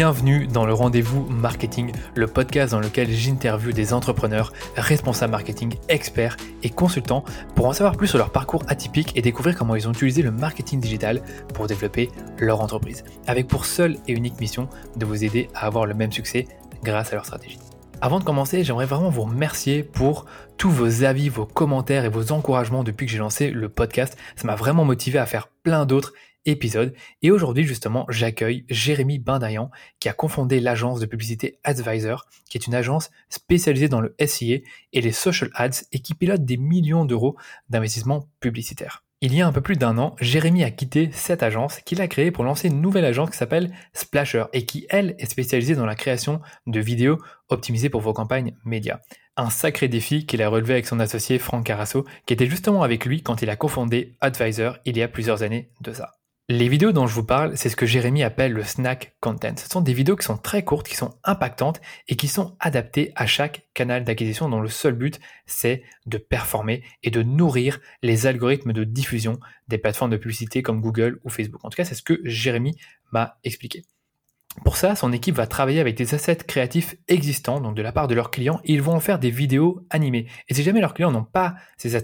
Bienvenue dans le rendez-vous marketing, le podcast dans lequel j'interviewe des entrepreneurs, responsables marketing, experts et consultants pour en savoir plus sur leur parcours atypique et découvrir comment ils ont utilisé le marketing digital pour développer leur entreprise, avec pour seule et unique mission de vous aider à avoir le même succès grâce à leur stratégie. Avant de commencer, j'aimerais vraiment vous remercier pour tous vos avis, vos commentaires et vos encouragements depuis que j'ai lancé le podcast. Ça m'a vraiment motivé à faire plein d'autres épisode. Et aujourd'hui, justement, j'accueille Jérémy Bindayan, qui a confondé l'agence de publicité Advisor, qui est une agence spécialisée dans le SIA et les social ads et qui pilote des millions d'euros d'investissement publicitaire. Il y a un peu plus d'un an, Jérémy a quitté cette agence qu'il a créée pour lancer une nouvelle agence qui s'appelle Splasher et qui, elle, est spécialisée dans la création de vidéos optimisées pour vos campagnes médias. Un sacré défi qu'il a relevé avec son associé Franck Carasso, qui était justement avec lui quand il a confondé Advisor il y a plusieurs années de ça. Les vidéos dont je vous parle, c'est ce que Jérémy appelle le snack content. Ce sont des vidéos qui sont très courtes, qui sont impactantes et qui sont adaptées à chaque canal d'acquisition dont le seul but, c'est de performer et de nourrir les algorithmes de diffusion des plateformes de publicité comme Google ou Facebook. En tout cas, c'est ce que Jérémy m'a expliqué. Pour ça, son équipe va travailler avec des assets créatifs existants, donc de la part de leurs clients, et ils vont en faire des vidéos animées. Et si jamais leurs clients n'ont pas ces,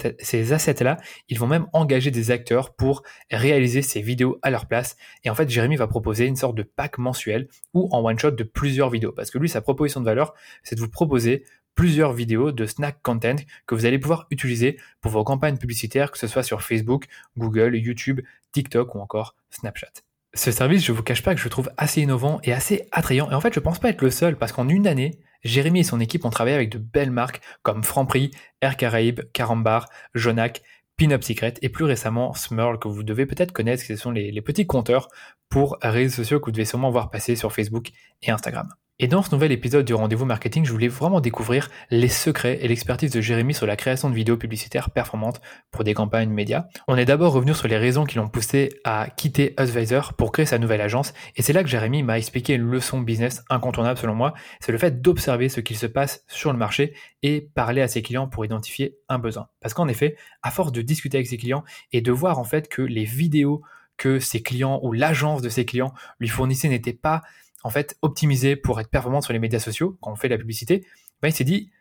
assets-là, ils vont même engager des acteurs pour réaliser ces vidéos à leur place. Et en fait, Jérémy va proposer une sorte de pack mensuel ou en one-shot de plusieurs vidéos. Parce que lui, sa proposition de valeur, c'est de vous proposer plusieurs vidéos de snack content que vous allez pouvoir utiliser pour vos campagnes publicitaires, que ce soit sur Facebook, Google, YouTube, TikTok ou encore Snapchat. Ce service, je vous cache pas que je trouve assez innovant et assez attrayant. Et en fait, je pense pas être le seul parce qu'en une année, Jérémy et son équipe ont travaillé avec de belles marques comme Franprix, Air Caraïbes, Carambar, Jonac, Pinup Secret et plus récemment Smurl que vous devez peut-être connaître, ce sont les petits compteurs pour réseaux sociaux que vous devez sûrement voir passer sur Facebook et Instagram. Et dans ce nouvel épisode du rendez-vous marketing, je voulais vraiment découvrir les secrets et l'expertise de Jérémy sur la création de vidéos publicitaires performantes pour des campagnes médias. On est d'abord revenu sur les raisons qui l'ont poussé à quitter Advisor pour créer sa nouvelle agence. Et c'est là que Jérémy m'a expliqué une leçon business incontournable selon moi. C'est le fait d'observer ce qu'il se passe sur le marché et parler à ses clients pour identifier un besoin. Parce qu'en effet, à force de discuter avec ses clients et de voir en fait que les vidéos que ses clients ou l'agence de ses clients lui fournissaient n'étaient pas en fait optimisé pour être performant sur les médias sociaux, quand on fait de la publicité, ben, il s'est dit,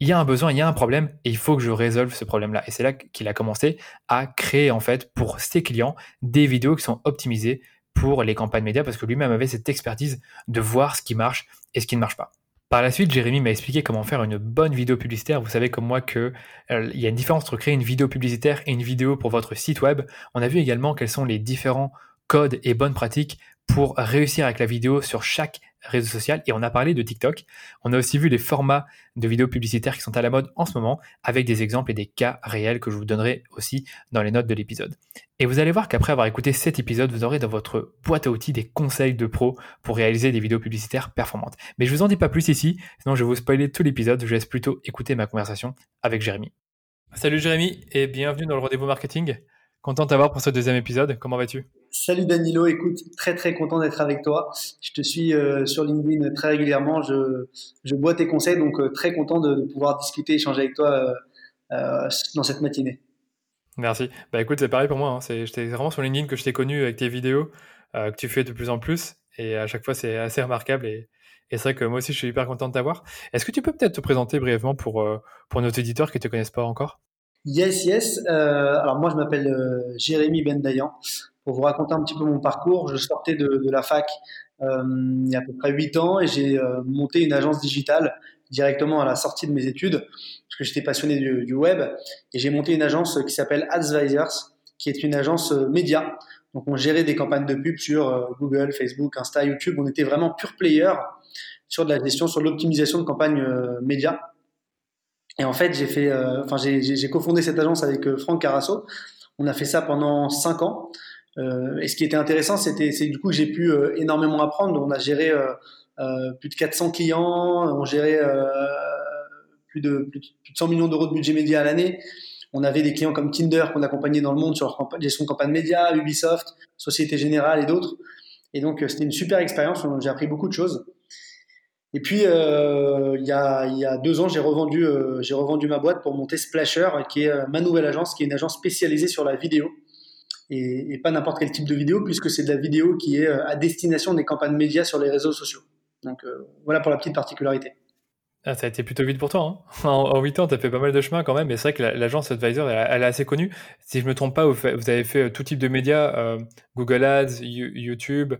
il y a un besoin, il y a un problème, et il faut que je résolve ce problème-là. Et c'est là qu'il a commencé à créer, en fait, pour ses clients, des vidéos qui sont optimisées pour les campagnes médias, parce que lui-même avait cette expertise de voir ce qui marche et ce qui ne marche pas. Par la suite, Jérémy m'a expliqué comment faire une bonne vidéo publicitaire. Vous savez comme moi qu'il euh, y a une différence entre créer une vidéo publicitaire et une vidéo pour votre site web. On a vu également quels sont les différents codes et bonnes pratiques pour réussir avec la vidéo sur chaque réseau social. Et on a parlé de TikTok. On a aussi vu les formats de vidéos publicitaires qui sont à la mode en ce moment, avec des exemples et des cas réels que je vous donnerai aussi dans les notes de l'épisode. Et vous allez voir qu'après avoir écouté cet épisode, vous aurez dans votre boîte à outils des conseils de pro pour réaliser des vidéos publicitaires performantes. Mais je vous en dis pas plus ici, sinon je vais vous spoiler tout l'épisode. Je laisse plutôt écouter ma conversation avec Jérémy. Salut Jérémy et bienvenue dans le rendez-vous marketing. Content de t'avoir pour ce deuxième épisode. Comment vas-tu? Salut Danilo, écoute, très très content d'être avec toi. Je te suis euh, sur LinkedIn très régulièrement, je, je bois tes conseils, donc euh, très content de, pouvoir discuter, échanger avec toi euh, dans cette matinée. Merci. Bah écoute, c'est pareil pour moi. Hein. C'est, vraiment sur LinkedIn que je t'ai connu avec tes vidéos que tu fais de plus en plus, et à chaque fois c'est assez remarquable. Et, et c'est vrai que moi aussi je suis hyper content de t'avoir. Est-ce que tu peux peut-être te présenter brièvement pour, pour nos éditeurs qui ne te connaissent pas encore? Yes, yes. Euh, alors moi, je m'appelle euh, Jérémy Bendayan. Pour vous raconter un petit peu mon parcours, je sortais de, de la fac euh, il y a à peu près 8 ans et j'ai euh, monté une agence digitale directement à la sortie de mes études parce que j'étais passionné du, du, web et j'ai monté une agence qui s'appelle Advisors qui est une agence média. Donc on gérait des campagnes de pub sur Google, Facebook, Insta, YouTube. On était vraiment pure player sur de la gestion, sur l'optimisation de campagnes médias et en fait, j'ai fait, euh, enfin, j'ai cofondé cette agence avec euh, Franck Carasso. On a fait ça pendant cinq ans. Euh, et ce qui était intéressant, c'était, c'est du coup que j'ai pu énormément apprendre. On a géré plus de 400 clients, on gérait plus de, plus, de 100 millions d'euros de budget média à l'année. On avait des clients comme Tinder qu'on accompagnait dans le monde sur leur gestion de campagne média, Ubisoft, Société Générale et d'autres. Et donc, c'était une super expérience. J'ai appris beaucoup de choses. Et puis, euh, il, y a, y a deux ans, j'ai revendu, euh, j'ai revendu ma boîte pour monter Splasher, qui est euh, ma nouvelle agence, qui est une agence spécialisée sur la vidéo. Et, pas n'importe quel type de vidéo, puisque c'est de la vidéo qui est à destination des campagnes médias sur les réseaux sociaux. Donc voilà pour la petite particularité. Ah, ça a été plutôt vite pour toi. Hein. en, 8 ans, tu as fait pas mal de chemin quand même. Mais c'est vrai que l'agence Advisor, elle, est assez connue. Si je me trompe pas, vous, avez fait tout type de médias, euh, Google Ads, YouTube,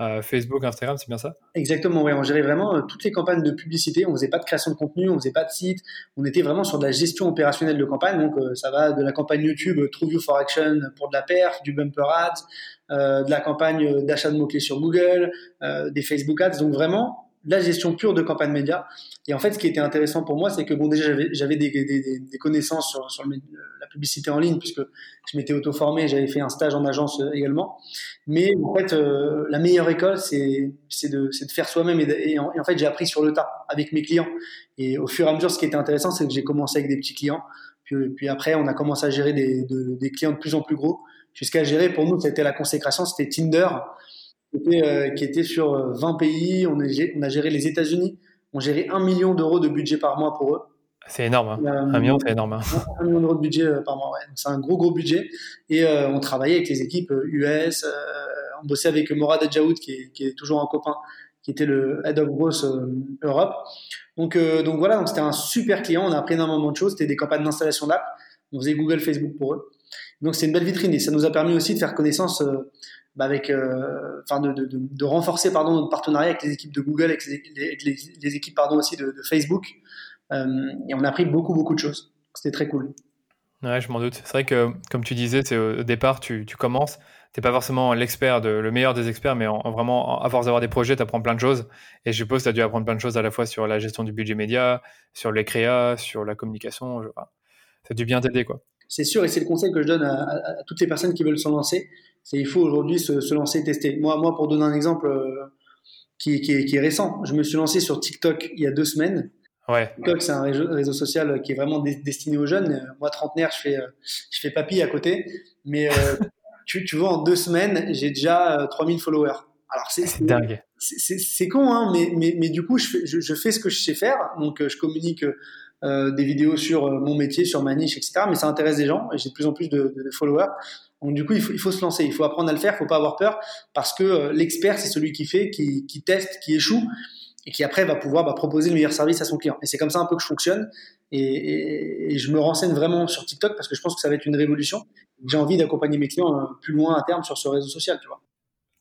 euh, Facebook, Instagram, c'est bien ça? Exactement, oui. On gérait vraiment euh, toutes les campagnes de publicité. On faisait pas de création de contenu, on faisait pas de site. On était vraiment sur de la gestion opérationnelle de campagne. Donc, ça va de la campagne YouTube True View for Action pour de la perf, du bumper ads, de la campagne d'achat de mots-clés sur Google, des Facebook ads. Donc, vraiment, la gestion pure de campagne média. Et en fait, ce qui était intéressant pour moi, c'est que bon, déjà, j'avais des, connaissances sur, la publicité en ligne, puisque je m'étais auto-formé, j'avais fait un stage en agence euh, également. Mais en fait, euh, la meilleure école, c'est de, faire soi-même. Et, en, fait, j'ai appris sur le tas avec mes clients. Et au fur et à mesure, ce qui était intéressant, c'est que j'ai commencé avec des petits clients. Puis, puis après, on a commencé à gérer des, des clients de plus en plus gros. Jusqu'à gérer, pour nous, c'était la consécration, c'était Tinder qui était, qui était sur 20 euh, pays. On a, on a géré les États-Unis. On gérait un million d'euros de budget par mois pour eux. C'est énorme. Hein. Euh, un million, c'est énorme. Hein. Un, million d'euros de budget euh, par mois, ouais. C'est un gros, gros budget. Et on travaillait avec les équipes US. on bossait avec Morad Adjaoud, qui est, qui est toujours un copain, qui était le Head of Growth Europe. Donc, donc voilà, donc c'était un super client. On a appris énormément de choses. C'était des campagnes d'installation d'app. On faisait Google, Facebook pour eux. Donc c'est une belle vitrine et ça nous a permis aussi de faire connaissance bah, avec, euh, enfin de, renforcer pardon notre partenariat avec les équipes de Google, avec les, équipes pardon aussi de, Facebook. Euh, et on a appris beaucoup beaucoup de choses. C'était très cool. Ouais, je m'en doute. C'est vrai que, comme tu disais, c'est au départ, tu, tu commences, t'es pas forcément l'expert, le meilleur des experts, mais en, vraiment, à force d'avoir des projets, tu apprends plein de choses. Et je suppose que tu as dû apprendre plein de choses à la fois sur la gestion du budget média, sur les créas, sur la communication. ça a dû bien t'aider, quoi. C'est sûr, et c'est le conseil que je donne à, à, toutes les personnes qui veulent s'en lancer il faut aujourd'hui se, lancer, tester. Moi, moi, pour donner un exemple euh, qui, qui, est, récent, je me suis lancé sur TikTok il y a deux semaines. Ouais. TikTok, c'est un réseau, social qui est vraiment destiné aux jeunes. Moi, trentenaire, je fais, euh, je fais papy à côté. Mais euh, tu, tu vois, en deux semaines, j'ai déjà 3000 followers. Alors, c'est dingue. C'est con, hein, mais, mais, mais, du coup, je fais, je, fais ce que je sais faire. Donc, je communique des vidéos sur mon métier, sur ma niche, etc. Mais ça intéresse des gens et j'ai de plus en plus de, de followers. Donc du coup, il faut, il faut, se lancer, il faut apprendre à le faire, il faut pas avoir peur, parce que euh, l'expert, c'est celui qui fait, qui, qui, teste, qui échoue, et qui après va pouvoir bah, proposer le meilleur service à son client. Et c'est comme ça un peu que je fonctionne, et, et, je me renseigne vraiment sur TikTok, parce que je pense que ça va être une révolution. J'ai envie d'accompagner mes clients euh, plus loin à terme sur ce réseau social, tu vois.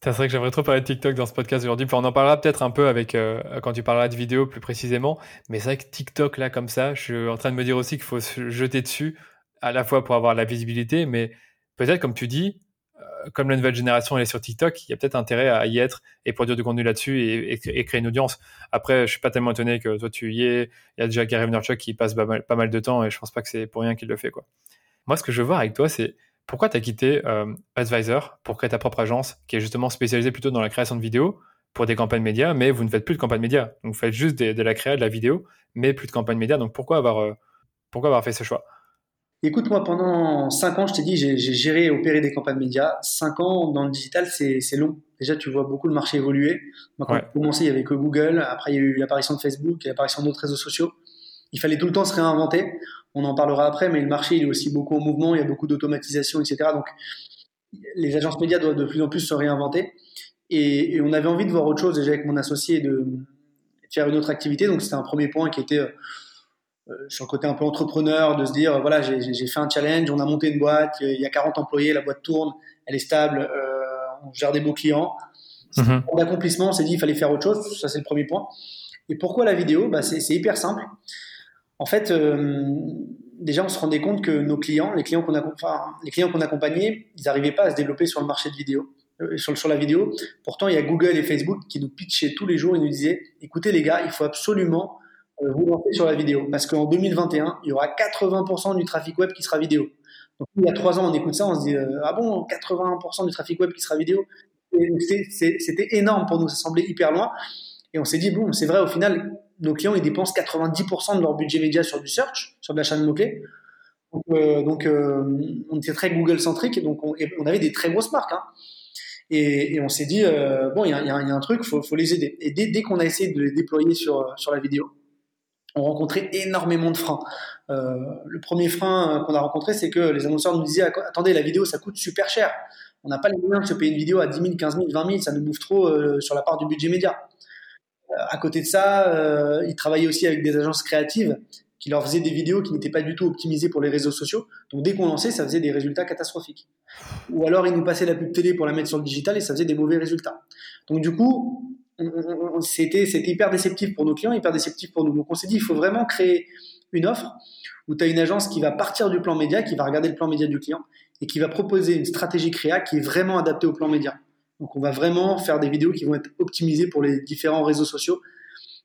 C'est vrai que j'aimerais trop parler de TikTok dans ce podcast aujourd'hui. on en parlera peut-être un peu avec euh, quand tu parleras de vidéo plus précisément. Mais c'est vrai que TikTok là comme ça, je suis en train de me dire aussi qu'il faut se jeter dessus à la fois pour avoir la visibilité, mais peut-être, comme tu dis, euh, comme la nouvelle génération est sur TikTok, il y a peut-être intérêt à y être et produire du contenu là-dessus et, créer une audience. Après, je suis pas tellement étonné que toi tu y es. Il y a déjà Gary Vaynerchuk qui passe pas mal, de temps et je pense pas que c'est pour rien qu'il le fait. Moi, ce que je veux voir avec toi, c'est pourquoi tu as quitté euh, Advisor pour créer ta propre agence qui est justement spécialisée plutôt dans la création de vidéos pour des campagnes médias, mais vous ne faites plus de campagnes médias. Donc, vous faites juste de, la création de la vidéo, mais plus de campagnes médias. Donc, pourquoi avoir, euh, pourquoi avoir fait ce choix? Écoute, moi, pendant 5 ans, je t'ai dit, j'ai géré et opéré des campagnes médias. 5 ans dans le digital, c'est long. Déjà, tu vois beaucoup le marché évoluer. Moi, quand j'ai commencé, il n'y avait que Google. Après, il y a eu l'apparition de Facebook et l'apparition d'autres réseaux sociaux. Il fallait tout le temps se réinventer. On en parlera après, mais le marché, il est aussi beaucoup en mouvement. Il y a beaucoup d'automatisation, etc. Donc, les agences médias doivent de plus en plus se réinventer. Et, et on avait envie de voir autre chose déjà avec mon associé de, de faire une autre activité. Donc, c'était un premier point qui était euh, sur le côté un peu entrepreneur, de se dire, voilà, j'ai fait un challenge, on a monté une boîte, il y a 40 employés, la boîte tourne, elle est stable, euh, on gère des beaux clients. Mmh. D'accomplissement, on s'est dit, il fallait faire autre chose, ça c'est le premier point. Et pourquoi la vidéo? Bah, C'est hyper simple. En fait, euh, déjà, on se rendait compte que nos clients, les clients qu'on enfin, qu'on accompagnait, ils n'arrivaient pas à se développer sur le marché de vidéo, sur, sur la vidéo. Pourtant, il y a Google et Facebook qui nous pitchaient tous les jours, ils nous disaient, écoutez les gars, il faut absolument euh, vous lancez sur la vidéo. Parce qu'en 2021, il y aura 80% du trafic web qui sera vidéo. Donc, il y a trois ans, on écoute ça, on se dit, euh, ah bon, 80% du trafic web qui sera vidéo? C'était énorme pour nous, ça semblait hyper loin. Et on s'est dit, bon, c'est vrai, au final, nos clients, ils dépensent 90% de leur budget média sur du search, sur de l'achat de mots-clés. Donc, euh, on était très Google-centrique, donc on, on, avait des très grosses marques. Hein. Et, et, on s'est dit, bon, il y a, un truc, il faut, les aider. Et dès, qu'on a essayé de les déployer sur, sur la vidéo, ont rencontré énormément de freins. Euh, le premier frein qu'on a rencontré, c'est que les annonceurs nous disaient attendez, la vidéo, ça coûte super cher. On n'a pas les moyens de se payer une vidéo à 10 000, 15 000, 20 000, ça nous bouffe trop euh, sur la part du budget média. Euh, à côté de ça, euh, ils travaillaient aussi avec des agences créatives qui leur faisaient des vidéos qui n'étaient pas du tout optimisées pour les réseaux sociaux. Donc dès qu'on lançait, ça faisait des résultats catastrophiques. Ou alors ils nous passaient la pub télé pour la mettre sur le digital et ça faisait des mauvais résultats. Donc du coup, c'était hyper déceptif pour nos clients, hyper déceptif pour nous. Donc on s'est dit, il faut vraiment créer une offre où tu as une agence qui va partir du plan média, qui va regarder le plan média du client et qui va proposer une stratégie créa qui est vraiment adaptée au plan média. Donc on va vraiment faire des vidéos qui vont être optimisées pour les différents réseaux sociaux,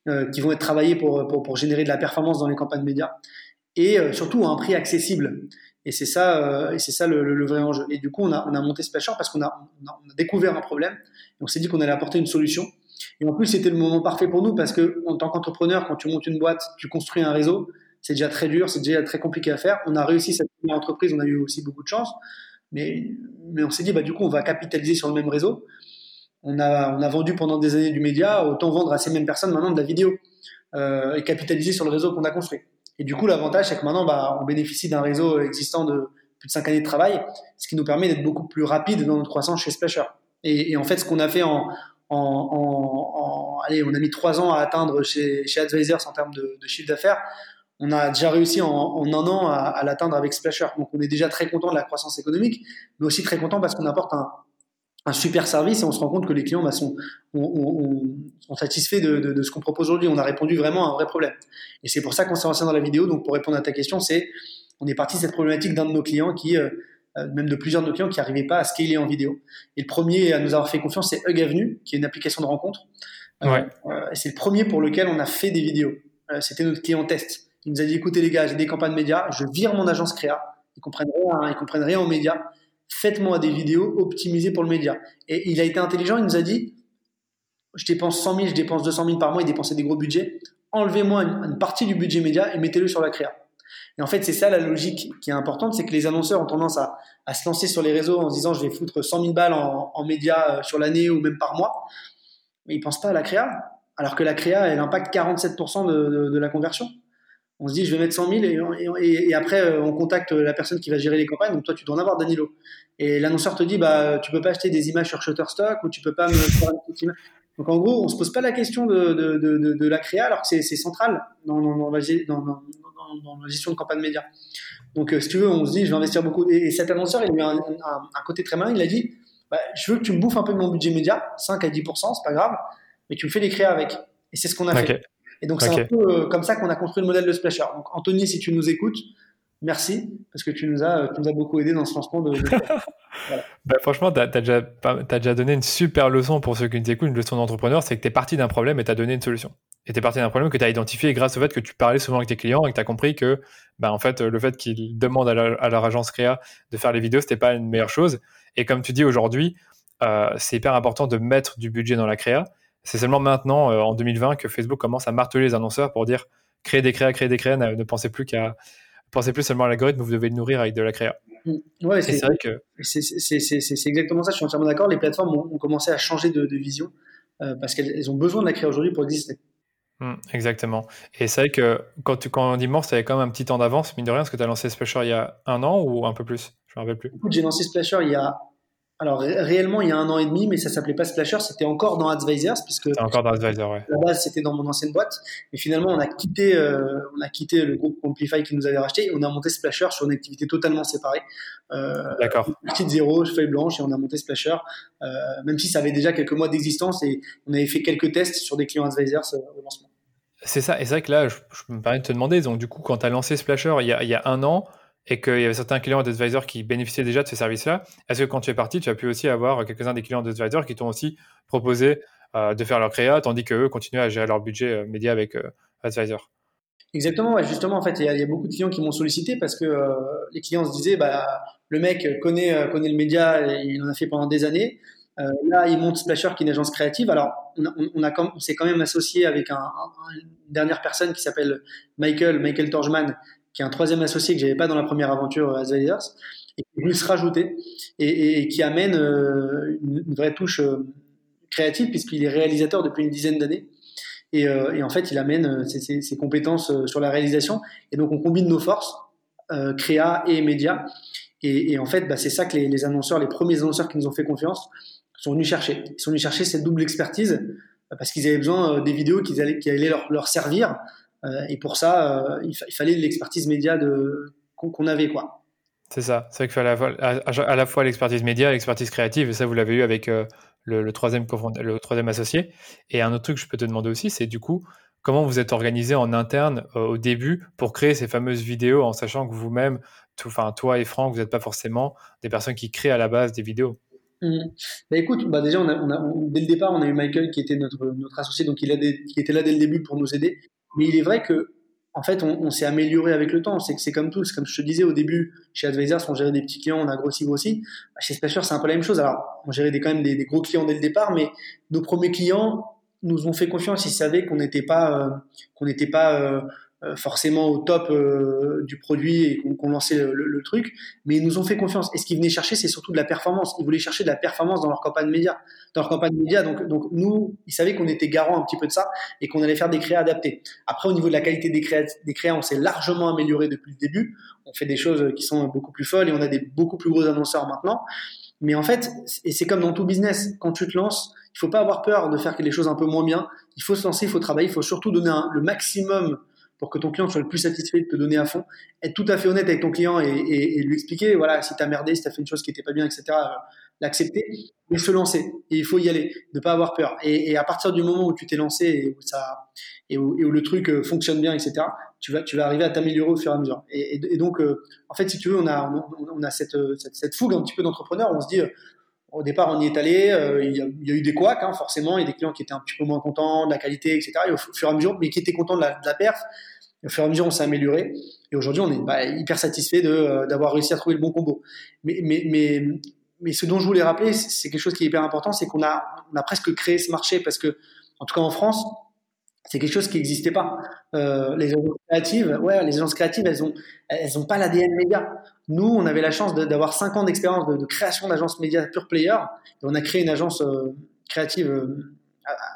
euh, qui vont être travaillées pour, pour, pour, générer de la performance dans les campagnes médias et euh, surtout à un prix accessible. Et c'est ça, euh, et c'est ça le, le, vrai enjeu. Et du coup, on a, on a monté Splasher parce qu'on a, on a, on a découvert un problème et on s'est dit qu'on allait apporter une solution. Et en plus, c'était le moment parfait pour nous parce que en tant qu'entrepreneur, quand tu montes une boîte, tu construis un réseau, c'est déjà très dur, c'est déjà très compliqué à faire. On a réussi cette première entreprise, on a eu aussi beaucoup de chance, mais, mais on s'est dit, bah, du coup, on va capitaliser sur le même réseau. On a, on a vendu pendant des années du média, autant vendre à ces mêmes personnes maintenant de la vidéo euh, et capitaliser sur le réseau qu'on a construit. Et du coup, l'avantage, c'est que maintenant, bah, on bénéficie d'un réseau existant de plus de 5 années de travail, ce qui nous permet d'être beaucoup plus rapide dans notre croissance chez Splasher. Et, en fait, ce qu'on a fait en, en, allez, on a mis 3 ans à atteindre chez, chez Advisors en termes de chiffre d'affaires on a déjà réussi en, en un an à, à l'atteindre avec Splasher. Donc on est déjà très content de la croissance économique, mais aussi très content parce qu'on apporte un, un, super service et on se rend compte que les clients bah, sont, on, on, sont, satisfaits de, de, de ce qu'on propose aujourd'hui. On a répondu vraiment à un vrai problème. Et c'est pour ça qu'on s'est lancé dans la vidéo. Donc pour répondre à ta question, c'est on est parti de cette problématique d'un de nos clients qui, euh, euh même de plusieurs de nos clients qui n'arrivaient pas à scaler en vidéo. Et le premier à nous avoir fait confiance, c'est Hug Avenue, qui est une application de rencontre. Euh, ouais. Euh, c'est le premier pour lequel on a fait des vidéos. Euh, c'était notre client test. Il nous a dit écoutez les gars, j'ai des campagnes médias, je vire mon agence créa, ils comprennent rien, ils comprennent rien aux médias. Faites-moi des vidéos optimisées pour le média. Et il a été intelligent, il nous a dit je dépense 100 000, je dépense 200 000 par mois, il dépensait des gros budgets. Enlevez-moi une, partie du budget média et mettez-le sur la créa. Et en fait, c'est ça la logique qui est importante, c'est que les annonceurs ont tendance à, à, se lancer sur les réseaux en se disant je vais foutre 100 000 balles en, médias euh, sur l'année ou même par mois. Mais ils pensent pas à la créa, alors que la créa, elle impacte 47% de, de, de la conversion on se dit je vais mettre 100 000 et, et, et, après euh, on contacte la personne qui va gérer les campagnes. Donc toi tu dois en avoir Danilo. Et l'annonceur te dit bah tu peux pas acheter des images sur Shutterstock ou tu peux pas me faire une petite image. Donc en gros on se pose pas la question de, de, de, de la créa alors que c'est central dans, dans, dans, la, dans, dans, la, gestion de campagne média. Donc euh, si tu veux on se dit je vais investir beaucoup. Et, cet annonceur il a eu un, un, un, côté très malin. Il a dit bah, je veux que tu me bouffes un peu de mon budget média, 5 à 10%, c'est pas grave, mais tu me fais des créas avec. Et c'est ce qu'on a okay. fait. Et donc, c'est un peu euh, comme ça qu'on a construit le modèle de Splasher. Donc, Anthony, si tu nous écoutes, merci, parce que tu nous as, tu nous as beaucoup aidé dans ce lancement de. de... voilà. bah, franchement, tu as, as, déjà, as déjà donné une super leçon pour ceux qui nous écoutent, une leçon d'entrepreneur, c'est que tu es parti d'un problème et tu as donné une solution. Et tu es parti d'un problème que tu as identifié grâce au fait que tu parlais souvent avec tes clients et que tu as compris que, bah, en fait, le fait qu'ils demandent à, la, à, leur agence créa de faire les vidéos, c'était pas une meilleure chose. Et comme tu dis aujourd'hui, euh, c'est hyper important de mettre du budget dans la créa. C'est seulement maintenant, euh, en 2020, que Facebook commence à marteler les annonceurs pour dire créer des créas, créer des créas, ne, ne pensez plus qu'à pensez plus seulement à l'algorithme, vous devez le nourrir avec de la créa. Ouais, c'est vrai que c'est exactement ça. Je suis entièrement d'accord. Les plateformes ont, ont, commencé à changer de, de vision euh, parce qu'elles ont besoin de la créa aujourd'hui pour exister. Mmh, exactement. Et c'est vrai que quand, tu, quand on dit mort, tu avais quand même un petit temps d'avance, mine de rien, parce que tu as lancé Splasher il y a un an ou un peu plus Je ne me rappelle plus. J'ai lancé Splasher il y a alors ré réellement il y a un an et demi, mais ça s'appelait pas Splasher, c'était encore dans Advisors puisque encore dans Advisors, ouais. La base c'était dans mon ancienne boîte, mais finalement on a quitté euh, on a quitté le groupe Amplify qui nous avait racheté et on a monté Splasher sur une activité totalement séparée. Euh, D'accord. Petite zéro, feuille blanche et on a monté Splasher, euh, même si ça avait déjà quelques mois d'existence et on avait fait quelques tests sur des clients Advisors au lancement. C'est ça, et c'est vrai que là je, je, me permets de te demander, donc du coup quand tu as lancé Splasher il y a, il y a un an et qu'il y avait certains clients d'advisor qui bénéficiaient déjà de ces services-là, est-ce que quand tu es parti, tu as pu aussi avoir quelques-uns des clients d'advisor qui t'ont aussi proposé euh, de faire leur créa, tandis qu'eux continuaient à gérer leur budget euh, média avec euh, Advisor? Exactement, justement, en fait, il y, a beaucoup de clients qui m'ont sollicité parce que euh, les clients se disaient, bah, le mec connaît, connaît le média, il en a fait pendant des années. Là, il monte Splasher, qui est une agence créative. Alors, on, a, on, s'est quand même associé avec un, un, une dernière personne qui s'appelle Michael, Michael Torjman, qui est un troisième associé que j'avais pas dans la première aventure Advisors, et qui est venu se rajouter et, et, et qui amène euh, une, vraie touche euh, créative puisqu'il est réalisateur depuis une dizaine d'années. Et, et en fait, il amène ses, ses, compétences sur la réalisation. Et donc, on combine nos forces, créa et médias. Et, et en fait, bah, c'est ça que les, les, annonceurs, les premiers annonceurs qui nous ont fait confiance, sont venus chercher. Ils sont venus chercher cette double expertise parce qu'ils avaient besoin des vidéos qui allaient, qui allaient leur, leur servir. Et pour ça, il, il, fallait l'expertise média qu'on avait. quoi. C'est ça. C'est vrai qu'il fallait à la fois l'expertise média et l'expertise créative. Et ça, vous l'avez eu avec le, troisième, le troisième associé. Et un autre truc que je peux te demander aussi, c'est du coup, comment vous êtes organisé en interne euh, au début pour créer ces fameuses vidéos en sachant que vous-même, enfin toi et Franck, vous n'êtes pas forcément des personnes qui créent à la base des vidéos? Mmh. Bah écoute, bah déjà, on a, dès le départ, on a eu Michael qui était notre, notre associé, donc il, a qui était là dès le début pour nous aider. Mais il est vrai que en fait, on, s'est amélioré avec le temps. C'est que c'est comme tout. Comme je te disais au début, chez Advisors, on gérait des petits clients, on a grossi, grossi. Chez Splasher, c'est un peu la même chose. Alors, on gérait des, quand même des, gros clients dès le départ, mais nos premiers clients nous ont fait confiance. Ils savaient qu'on n'était pas, euh, qu'on n'était pas euh, forcément au top euh, du produit et qu'on lançait le, le, truc, mais ils nous ont fait confiance. Et ce qu'ils venaient chercher, c'est surtout de la performance. Ils voulaient chercher de la performance dans leur campagne média. Dans leur campagne média, donc, donc nous, ils savaient qu'on était garant un petit peu de ça et qu'on allait faire des créas adaptés. Après, au niveau de la qualité des créas, des créas on s'est largement amélioré depuis le début. On fait des choses qui sont beaucoup plus folles et on a des beaucoup plus gros annonceurs maintenant. Mais en fait, et c'est comme dans tout business, quand tu te lances, il faut pas avoir peur de faire les choses un peu moins bien. Il faut se lancer, il faut travailler, il faut surtout donner le maximum pour que ton client soit le plus satisfait de te donner à fond, être tout à fait honnête avec ton client et, lui expliquer, voilà, si tu as merdé, si tu as fait une chose qui n'était pas bien, etc., euh, l'accepter, mais se lancer. Il faut y aller, ne pas avoir peur. Et, à partir du moment où tu t'es lancé et où, ça, et où, le truc euh, fonctionne bien, etc., tu vas, tu vas arriver à t'améliorer au fur et à mesure. Et, donc, euh, en fait, si tu veux, on a, on, a cette, cette, fougue un petit peu d'entrepreneur, on se dit, au départ, on y est allé, il, y a, eu des couacs, hein, forcément, il y a des clients qui étaient un petit peu moins contents de la qualité, etc., et au fur et à mesure, mais qui étaient contents de la perf, au fur et à mesure, on s'est amélioré. Et aujourd'hui, on est bah, hyper satisfait euh, d'avoir réussi à trouver le bon combo. Mais, mais, mais, mais ce dont je voulais rappeler, c'est quelque chose qui est hyper important, c'est qu'on a, on a presque créé ce marché parce que, en tout cas en France, c'est quelque chose qui n'existait pas. Euh, les agences créatives, ouais, les agences créatives, elles ont, elles ont pas l'ADN média. Nous, on avait la chance d'avoir 5 ans d'expérience de, création d'agences médias pure player. Et on a créé une agence euh, créative euh,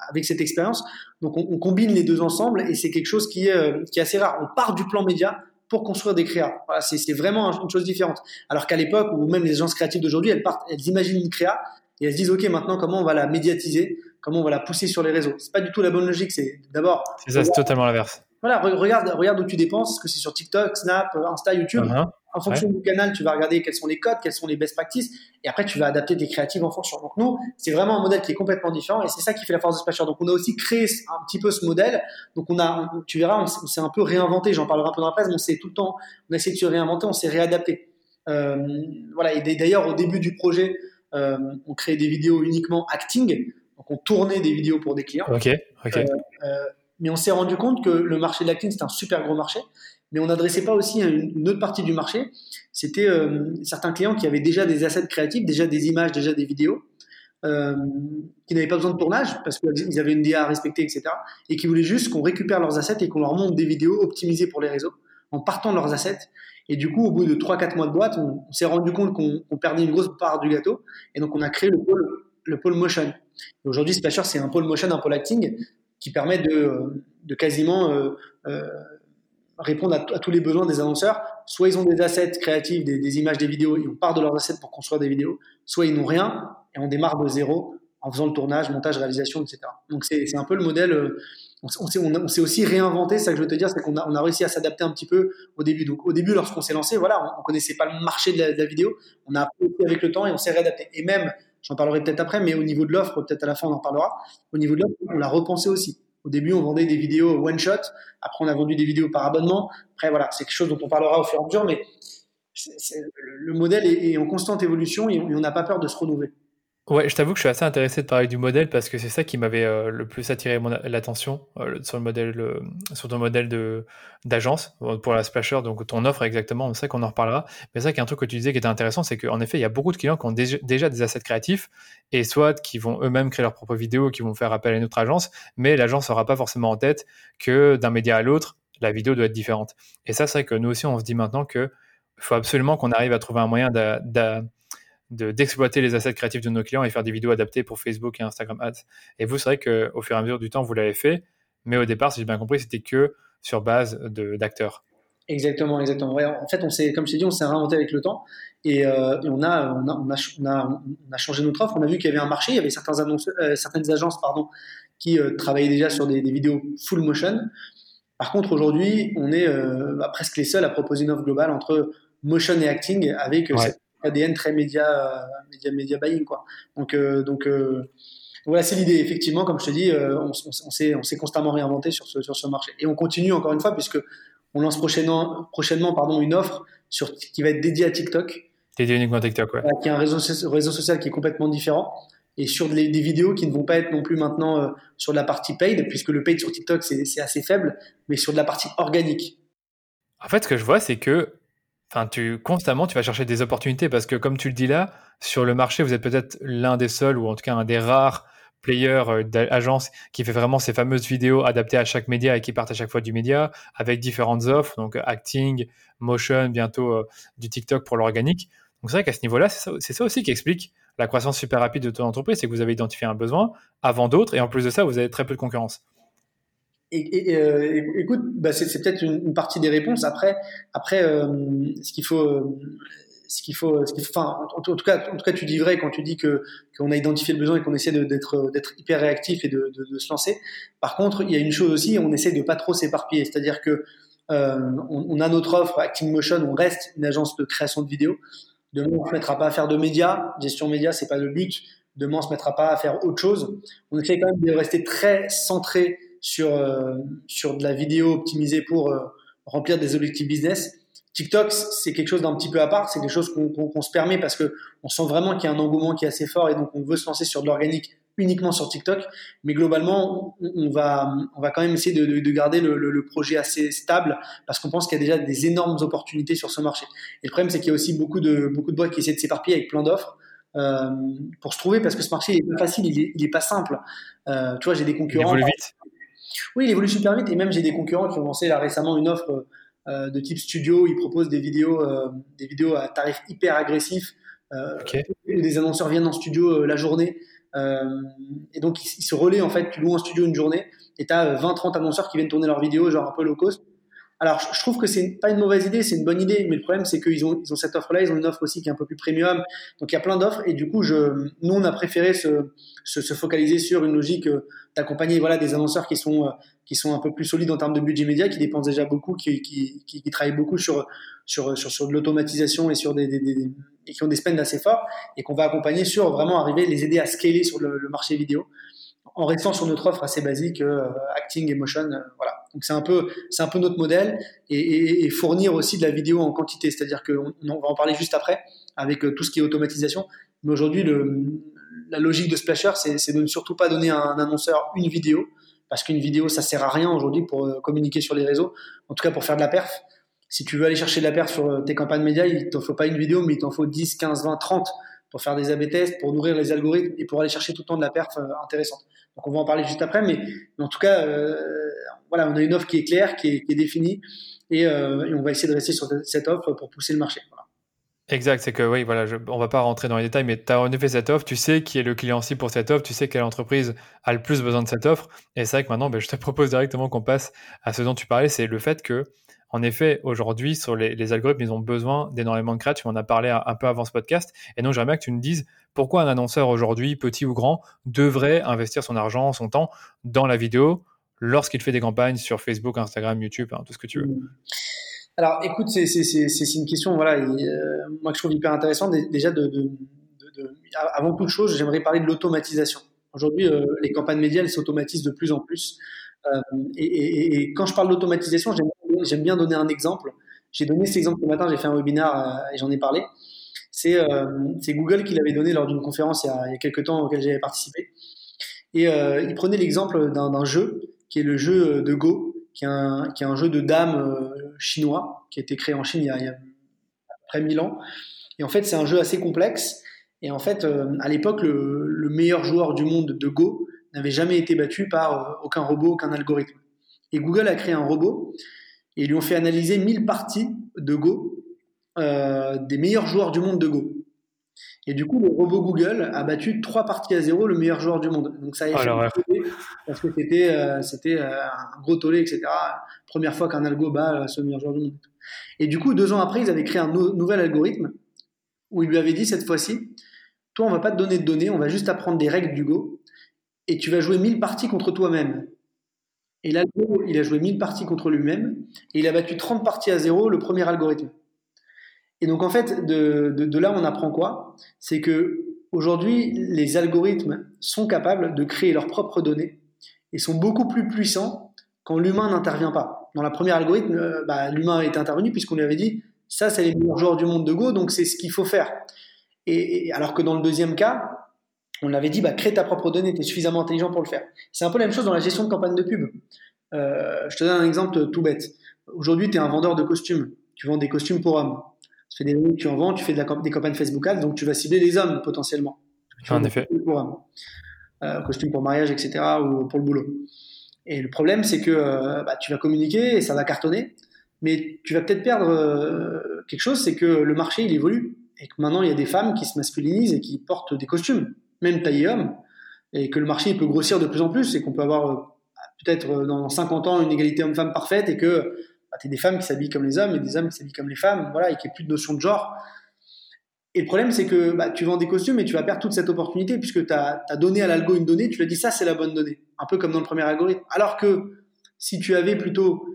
avec cette expérience. Donc on, combine les deux ensemble et c'est quelque chose qui est, euh, qui est assez rare. On part du plan média pour construire des créas. Voilà, c'est vraiment une chose différente. Alors qu'à l'époque, ou même les agences créatives d'aujourd'hui, elles partent, elles imaginent une créa et elles se disent ok maintenant comment on va la médiatiser, comment on va la pousser sur les réseaux? C'est pas du tout la bonne logique. C'est d'abord. C'est ça, c'est totalement l'inverse. Voilà, regarde, regarde où tu dépenses, que c'est sur TikTok, Snap, Insta, YouTube. Uh-huh. En fonction du canal, tu vas regarder quels sont les codes, quels sont les best practices, et après tu vas adapter tes créatives en fonction. Donc nous, c'est vraiment un modèle qui est complètement différent, et c'est ça qui fait la force de Splasher. Donc on a aussi créé un petit peu ce modèle. Donc on a, tu verras, on, s'est un peu réinventé. J'en parlerai un peu dans la presse, mais on s'est tout le temps, on a essayé de se réinventer, on s'est réadapté. Euh, voilà. Et d'ailleurs au début du projet, euh, on créait des vidéos uniquement acting. Donc on tournait des vidéos pour des clients. Ok. Ok. Euh, euh mais on s'est rendu compte que le marché de l'acting, c'était un super gros marché, mais on n'adressait pas aussi une, autre partie du marché. C'était euh, certains clients qui avaient déjà des assets créatifs, déjà des images, déjà des vidéos, euh, qui n'avaient pas besoin de tournage parce qu'ils avaient une DA à respecter, etc. Et qui voulaient juste qu'on récupère leurs assets et qu'on leur monte des vidéos optimisées pour les réseaux en partant de leurs assets. Et du coup, au bout de 3-4 mois de boîte, on, s'est rendu compte qu'on perdait une grosse part du gâteau. Et donc, on a créé le pôle, le pôle motion. Aujourd'hui, Splasher, c'est un pôle motion, un pôle acting qui permet de, quasiment euh, répondre à, tous les besoins des annonceurs. Soit ils ont des assets créatifs, des, images, des vidéos, et on part de leurs assets pour construire des vidéos, soit ils n'ont rien et on démarre de zéro en faisant le tournage, montage, réalisation, etc. Donc c'est un peu le modèle. Euh, on, on s'est aussi réinventé, ça que je veux te dire, c'est qu'on a, on a réussi à s'adapter un petit peu au début. Donc au début, lorsqu'on s'est lancé, voilà, on, ne connaissait pas le marché de la, vidéo, on a appris avec le temps et on s'est réadapté. Et même, j'en parlerai peut-être après, mais au niveau de l'offre, peut-être à la fin on en parlera, au niveau de l'offre, on l'a repensé aussi. Au début, on vendait des vidéos one shot. Après, on a vendu des vidéos par abonnement. Après, voilà, c'est quelque chose dont on parlera au fur et à mesure, mais le modèle est, en constante évolution et on n'a pas peur de se renouveler. Ouais, je t'avoue que je suis assez intéressé de parler du modèle parce que c'est ça qui m'avait euh, le plus attiré l'attention euh, sur le modèle, sur ton modèle de d'agence euh, pour la splasher. Donc ton offre exactement, c'est ça qu'on en reparlera. Mais c'est ça qui est un truc que tu disais qui était intéressant, c'est qu'en effet, il y a beaucoup de clients qui ont déjà, des assets créatifs et soit qui vont eux-mêmes créer leurs propres vidéos, qui vont faire appel à une autre agence, mais l'agence n'aura pas forcément en tête que d'un média à l'autre, la vidéo doit être différente. Et ça, c'est vrai que nous aussi, on se dit maintenant que faut absolument qu'on arrive à trouver un moyen de d'exploiter les assets créatifs de nos clients et faire des vidéos adaptées pour Facebook et Instagram Ads. Et vous, c'est vrai qu'au fur et à mesure du temps, vous l'avez fait, mais au départ, si j'ai bien compris, c'était que sur base d'acteurs. Exactement, exactement. en fait, on s'est, comme je t'ai dit, on s'est réinventé avec le temps et, euh, on, a, on, a, on, a, on, a, changé notre offre. On a vu qu'il y avait un marché, il y avait certains annonces, euh, certaines agences pardon, qui euh, travaillaient déjà sur des, vidéos full motion. Par contre, aujourd'hui, on est bah, presque les seuls à proposer une offre globale entre motion et acting avec cet ADN très média, média, média buying. Quoi. Donc, donc voilà, c'est l'idée. Effectivement, comme je te dis, on, on s'est constamment réinventé sur ce, sur ce marché. Et on continue encore une fois, puisque on lance prochainement, prochainement pardon, une offre sur, qui va être dédiée à TikTok. Dédiée uniquement à TikTok, ouais. Qui est un réseau, réseau social qui est complètement différent et sur des, vidéos qui ne vont pas être non plus maintenant euh, sur la partie paid, puisque le paid sur TikTok c'est assez faible, mais sur de la partie organique. En fait, ce que je vois, c'est que enfin, tu, constamment, tu vas chercher des opportunités parce que, comme tu le dis là, sur le marché, vous êtes peut-être l'un des seuls, ou en tout cas un des rares player euh, d'agence qui fait vraiment ces fameuses vidéos adaptées à chaque média et qui partent à chaque fois du média avec différentes offres, donc acting, motion, bientôt euh, du TikTok pour l'organique. Donc c'est vrai qu'à ce niveau-là, c'est ça, aussi qui explique la croissance super rapide de ton entreprise, c'est que vous avez identifié un besoin avant d'autres et en plus de ça, vous avez très peu de concurrence. Et, euh, écoute, bah, c'est, peut-être une, partie des réponses. Après, après faut, ce qu'il faut, ce qu'il faut en, tout cas, en tout cas, tu dis vrai quand tu dis que qu'on a identifié le besoin et qu'on essaie d'être d'être hyper réactif et de, de, de, se lancer. Par contre, il y a une chose aussi, on essaie de pas trop s'éparpiller, c'est-à-dire que euh, on, on, a notre offre Acting Motion, on reste une agence de création de vidéos. Demain, on ne se mettra pas à faire de médias, gestion médias, c'est pas le but. Demain, on se mettra pas à faire autre chose. On essaie quand même de rester très centré sur euh, sur de la vidéo optimisée pour euh, remplir des objectifs business TikTok, c'est quelque chose d'un petit peu à part, c'est quelque chose qu'on se permet parce que on sent vraiment qu'il y a un engouement qui est assez fort et donc on veut se lancer sur de l'organique uniquement sur TikTok. Mais globalement, on va, on va quand même essayer de, garder le, projet assez stable parce qu'on pense qu'il y a déjà des énormes opportunités sur ce marché. Et le problème, c'est qu'il y a aussi beaucoup de, beaucoup de boîtes qui essaient de s'éparpiller avec plein d'offres. Euh, pour se trouver parce que ce marché est pas facile, il est, pas simple. Euh, tu vois, j'ai des concurrents. Il. Oui, il évolue super vite et même j'ai des concurrents qui ont lancé là récemment une offre euh, de type studio. Ils proposent des vidéos, euh, des vidéos à tarif hyper agressif. Euh, des annonceurs viennent en studio la journée. et donc, ils, se relaient en fait. Tu loues un studio une journée et tu as 20-30 annonceurs qui viennent tourner leurs vidéos, genre un peu low cost. Alors, je trouve que c'est pas une mauvaise idée, c'est une bonne idée, mais le problème, c'est qu'ils ont, ils ont cette offre-là, ils ont une offre aussi qui est un peu plus premium. Donc, il y a plein d'offres, et du coup, je, nous, on a préféré se, se, se focaliser sur une logique d'accompagner voilà, des annonceurs qui sont, qui sont un peu plus solides en termes de budget média, qui dépensent déjà beaucoup, qui, qui, qui, qui travaillent beaucoup sur, sur, sur, sur de l'automatisation et sur des, des, des, et qui ont des spends assez forts, et qu'on va accompagner sur vraiment arriver, les aider à scaler sur le, le marché vidéo en restant sur notre offre assez basique, euh, acting, emotion, euh, voilà. Donc c'est un peu, c'est un peu notre modèle et, et, et, fournir aussi de la vidéo en quantité, c'est-à-dire qu'on on va en parler juste après avec euh, tout ce qui est automatisation. Mais aujourd'hui, la logique de Splasher, c'est de ne surtout pas donner à un annonceur une vidéo, parce qu'une vidéo, ça sert à rien aujourd'hui pour euh, communiquer sur les réseaux, en tout cas pour faire de la perf. Si tu veux aller chercher de la perf sur tes campagnes médias, il t'en faut pas une vidéo, mais il t'en faut 10, 15, 20, 30 pour faire des A-B tests, pour nourrir les algorithmes et pour aller chercher tout le temps de la perf euh, intéressante. Donc on va en parler juste après, mais, en tout cas, voilà, on a une offre qui est claire, qui est, définie, et, on va essayer de rester sur cette offre pour pousser le marché. Exact, c'est que oui, voilà, je, on va pas rentrer dans les détails, mais tu as en effet cette offre, tu sais qui est le client cible pour cette offre, tu sais quelle entreprise a le plus besoin de cette offre, et c'est vrai que maintenant, ben, je te propose directement qu'on passe à ce dont tu parlais, c'est le fait que, en effet, aujourd'hui, sur les, algorithmes, ils ont besoin d'énormément de créateurs, m'en as parlé un, peu avant ce podcast, et donc j'aimerais que tu me dises pourquoi un annonceur aujourd'hui, petit ou grand, devrait investir son argent, son temps dans la vidéo lorsqu'il fait des campagnes sur Facebook, Instagram, YouTube, hein, tout ce que tu veux. Mmh. Alors, écoute, c'est une question, voilà, euh, moi que je trouve hyper intéressante. Déjà, de, avant toute chose, j'aimerais parler de l'automatisation. Aujourd'hui, euh, les campagnes médias, elles s'automatisent de plus en plus. Euh, et, et, et, quand je parle d'automatisation, j'aime bien donner un exemple. J'ai donné cet exemple ce matin, j'ai fait un webinaire et j'en ai parlé. C'est Google qui l'avait donné lors d'une conférence il y, a, quelques temps auquel j'avais participé. Et il prenait l'exemple d'un jeu qui est le jeu de Go, qui est un, qui est un jeu de dames chinois qui a été créé en Chine il y a, il y a près 1000 ans. Et en fait, c'est un jeu assez complexe. Et en fait, euh, à l'époque, le, le, meilleur joueur du monde de Go n'avait jamais été battu par euh, aucun robot, aucun algorithme. Et Google a créé un robot et ils lui ont fait analyser 1000 parties de Go euh, des meilleurs joueurs du monde de Go. Et du coup, le robot Google a battu trois parties à zéro le meilleur joueur du monde. Donc ça a été parce que c'était euh, c'était euh, un gros tollé, etc. Première fois qu'un algo bat ce meilleur joueur du monde. Et du coup, deux ans après, ils avaient créé un nouvel algorithme où ils lui avaient dit cette fois-ci, toi, on va pas te donner de données, on va juste apprendre des règles du Go et tu vas jouer 1000 parties contre toi-même. Et l'algo, il a joué 1000 parties contre lui-même et il a battu 30 parties à zéro le premier algorithme. Et donc en fait, de, là on apprend quoi? C'est que aujourd'hui, les algorithmes sont capables de créer leurs propres données et sont beaucoup plus puissants quand l'humain n'intervient pas. Dans la première algorithme, euh, bah, l'humain est intervenu puisqu'on lui avait dit ça c'est les meilleurs joueurs du monde de Go, donc c'est ce qu'il faut faire. Et, alors que dans le deuxième cas, on avait dit bah, crée ta propre donnée, tu es suffisamment intelligent pour le faire. C'est un peu la même chose dans la gestion de campagne de pub. Euh, je te donne un exemple tout bête. Aujourd'hui, tu es un vendeur de costumes. Tu vends des costumes pour hommes. Tu fais des tu en vends, tu fais de la, des campagnes Facebook Ads, donc tu vas cibler les hommes potentiellement. en effet. Pour euh, costumes pour mariage, etc. ou pour le boulot. Et le problème, c'est que euh, bah, tu vas communiquer et ça va cartonner, mais tu vas peut-être perdre euh, quelque chose, c'est que le marché, il évolue. Et que maintenant, il y a des femmes qui se masculinisent et qui portent des costumes, même taillés hommes, et que le marché peut grossir de plus en plus et qu'on peut avoir peut-être dans 50 ans une égalité homme-femme parfaite et que bah, tu des femmes qui s'habillent comme les hommes et des hommes qui s'habillent comme les femmes, voilà, et qu'il n'y ait plus de notion de genre. Et le problème, c'est que bah, tu vends des costumes et tu vas perdre toute cette opportunité puisque tu as, donné à l'algo une donnée, tu lui as dit ça, c'est la bonne donnée. Un peu comme dans le premier algorithme. Alors que si tu avais plutôt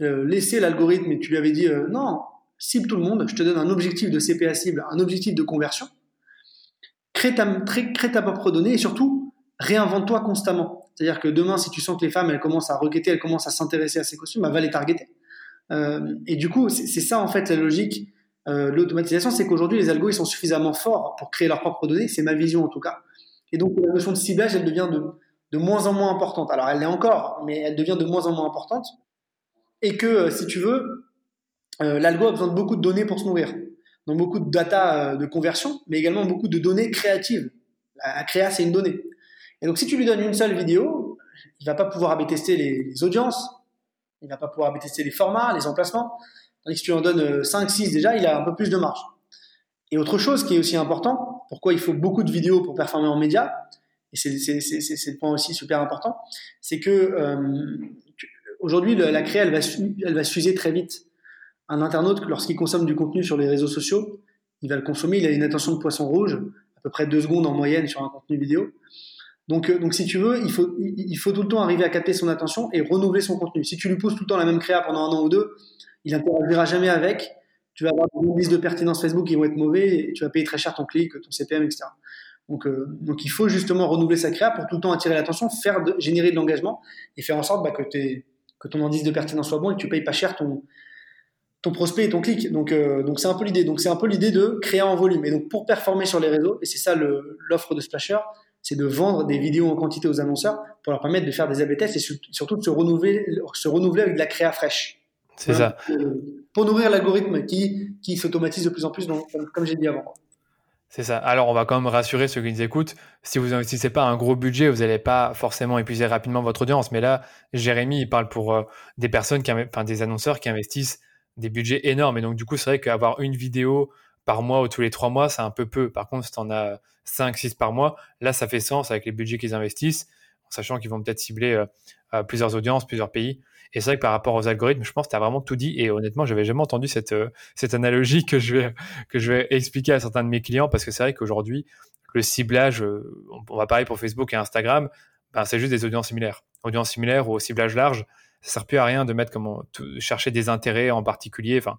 euh, laissé l'algorithme et tu lui avais dit euh, non, cible tout le monde, je te donne un objectif de CPA cible, un objectif de conversion, crée ta, propre donnée et surtout réinvente-toi constamment. C'est-à-dire que demain, si tu sens que les femmes, elles commencent à requêter, elles commencent à s'intéresser à ces costumes, bah, va les targeter. Euh, et du coup, c'est ça en fait la logique euh, l'automatisation, c'est qu'aujourd'hui les algos ils sont suffisamment forts pour créer leurs propres données, c'est ma vision en tout cas. Et donc la notion de ciblage, elle devient de, de moins en moins importante. Alors elle l'est encore, mais elle devient de moins en moins importante. Et que euh, si tu veux, l'algo a besoin de beaucoup de données pour se nourrir. Donc beaucoup de data euh, de conversion, mais également beaucoup de données créatives. La, créa, c'est une donnée. Et donc si tu lui donnes une seule vidéo, il va pas pouvoir AB tester les, audiences, il va pas pouvoir AB tester les formats, les emplacements. Tandis que si tu en donnes 5, euh, 6 déjà, il a un peu plus de marge. Et autre chose qui est aussi important, pourquoi il faut beaucoup de vidéos pour performer en média, et c'est le point aussi super important, c'est que euh, aujourd'hui, la créa, elle va, elle va s'user très vite. Un internaute, lorsqu'il consomme du contenu sur les réseaux sociaux, il va le consommer, il a une attention de poisson rouge, à peu près deux secondes en moyenne sur un contenu vidéo. Donc, euh, si tu veux, il faut, il tout le temps arriver à capter son attention et renouveler son contenu. Si tu lui pousses tout le temps la même créa pendant un an ou deux, il n'interagira jamais avec. Tu vas avoir des indices de pertinence Facebook qui vont être mauvais et tu vas payer très cher ton clic, ton CPM, etc. Donc, euh, donc il faut justement renouveler sa créa pour tout le temps attirer l'attention, faire générer de l'engagement et faire en sorte bah, que, ton indice de pertinence soit bon et que tu payes pas cher ton, ton prospect et ton clic. Donc, euh, donc c'est un peu l'idée. Donc, c'est un peu l'idée de créer en volume. Et donc, pour performer sur les réseaux, et c'est ça l'offre de Splasher, c'est de vendre des vidéos en quantité aux annonceurs pour leur permettre de faire des A/B tests et surtout de se renouveler, se renouveler avec de la créa fraîche. C'est ça. Pour nourrir l'algorithme qui, qui s'automatise de plus en plus, comme, j'ai dit avant. C'est ça. Alors, on va quand même rassurer ceux qui nous écoutent. Si vous n'investissez pas un gros budget, vous n'allez pas forcément épuiser rapidement votre audience. Mais là, Jérémy, il parle pour euh, des personnes, qui, enfin, des annonceurs qui investissent des budgets énormes. Et donc, du coup, c'est vrai qu'avoir une vidéo par mois ou tous les trois mois, c'est un peu peu. Par contre, si tu en as 5, 6 par mois, là, ça fait sens avec les budgets qu'ils investissent, en sachant qu'ils vont peut-être cibler euh, euh, plusieurs audiences, plusieurs pays. Et c'est vrai que par rapport aux algorithmes, je pense que tu as vraiment tout dit. Et honnêtement, j'avais jamais entendu cette, euh, cette analogie que je, vais, que je vais expliquer à certains de mes clients parce que c'est vrai qu'aujourd'hui, le ciblage, on va parler pour Facebook et Instagram, ben, c'est juste des audiences similaires. Audiences similaires ou au ciblage large, sert plus à rien de chercher des intérêts en particulier. Enfin,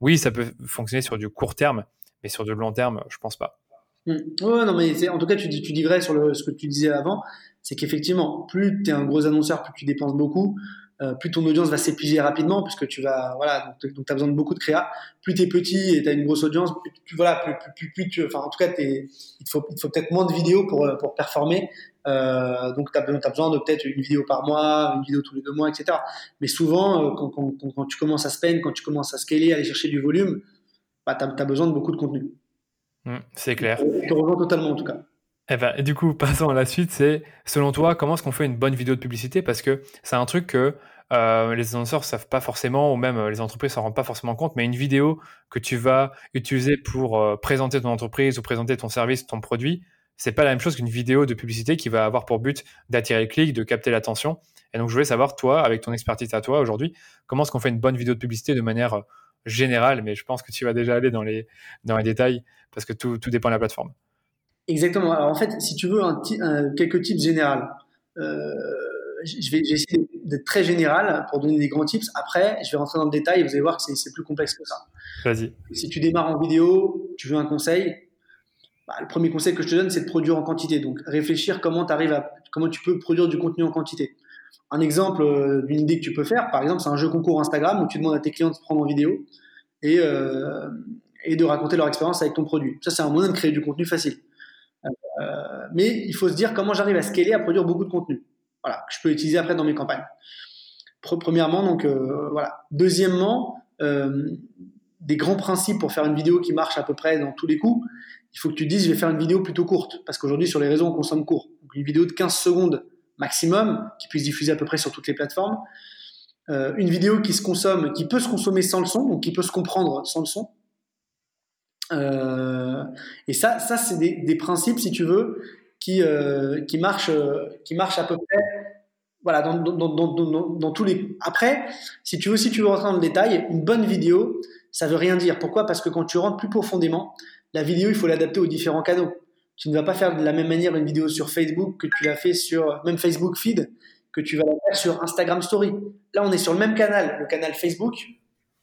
oui, ça peut fonctionner sur du court terme, mais sur du long terme, je pense pas. Mmh. Non, mais en tout cas, tu dis, tu sur ce que tu disais avant, c'est qu'effectivement, plus tu es un gros annonceur, plus tu dépenses beaucoup, euh, plus ton audience va s'épuiser rapidement puisque tu vas voilà donc, tu as besoin de beaucoup de créa plus tu es petit et tu as une grosse audience plus, voilà plus, plus, tu enfin en tout cas il faut peut-être moins de vidéos pour euh, performer donc tu as, as, besoin de peut-être une vidéo par mois une vidéo tous les deux mois etc mais souvent euh, quand, quand, quand, tu commences à spend quand tu commences à scaler aller chercher du volume bah, tu as, besoin de beaucoup de contenu. Mmh, c'est clair. Je te rejoins totalement en tout cas. Eh ben, du coup, passons à la suite. C'est, selon toi, comment est-ce qu'on fait une bonne vidéo de publicité? Parce que c'est un truc que euh, les annonceurs savent pas forcément, ou même euh, les entreprises s'en rendent pas forcément compte, mais une vidéo que tu vas utiliser pour euh, présenter ton entreprise ou présenter ton service, ton produit, c'est pas la même chose qu'une vidéo de publicité qui va avoir pour but d'attirer le clic, de capter l'attention. Et donc, je voulais savoir, toi, avec ton expertise à toi aujourd'hui, comment est-ce qu'on fait une bonne vidéo de publicité de manière générale, mais je pense que tu vas déjà aller dans les, dans les détails parce que tout, tout dépend de la plateforme. Exactement. Alors, en fait, si tu veux un, quelques types généraux, je vais essayer d'être très général pour donner des grands tips. Après, je vais rentrer dans le détail et vous allez voir que c'est plus complexe que ça. Vas-y. Si tu démarres en vidéo, tu veux un conseil, bah, le premier conseil que je te donne, c'est de produire en quantité. Donc, réfléchir comment, arrives à, comment tu peux produire du contenu en quantité. Un exemple euh, d'une idée que tu peux faire, par exemple, c'est un jeu concours Instagram où tu demandes à tes clients de se prendre en vidéo et, euh, de raconter leur expérience avec ton produit. Ça, c'est un moyen de créer du contenu facile. Euh, mais il faut se dire comment j'arrive à scaler, à produire beaucoup de contenu voilà, que je peux utiliser après dans mes campagnes. Premièrement, donc voilà. Deuxièmement, des grands principes pour faire une vidéo qui marche à peu près dans tous les coups. Il faut que tu dises, je vais faire une vidéo plutôt courte, parce qu'aujourd'hui sur les réseaux on consomme court. Donc une vidéo de 15 secondes maximum, qui puisse diffuser à peu près sur toutes les plateformes. Euh, une vidéo qui se consomme, qui peut se consommer sans le son, donc qui peut se comprendre sans le son. et ça, ça c'est des, principes, si tu veux, qui, euh, qui, marche, euh, qui marche à peu près voilà, dans, dans, dans, dans, tous les. Après, si tu veux, si tu veux rentrer dans le détail, une bonne vidéo, ça veut rien dire. Pourquoi? Parce que quand tu rentres plus profondément, la vidéo, il faut l'adapter aux différents canaux. Tu ne vas pas faire de la même manière une vidéo sur Facebook que tu l'as fait sur même Facebook Feed, que tu vas la faire sur Instagram Story. Là, on est sur le même canal, le canal Facebook.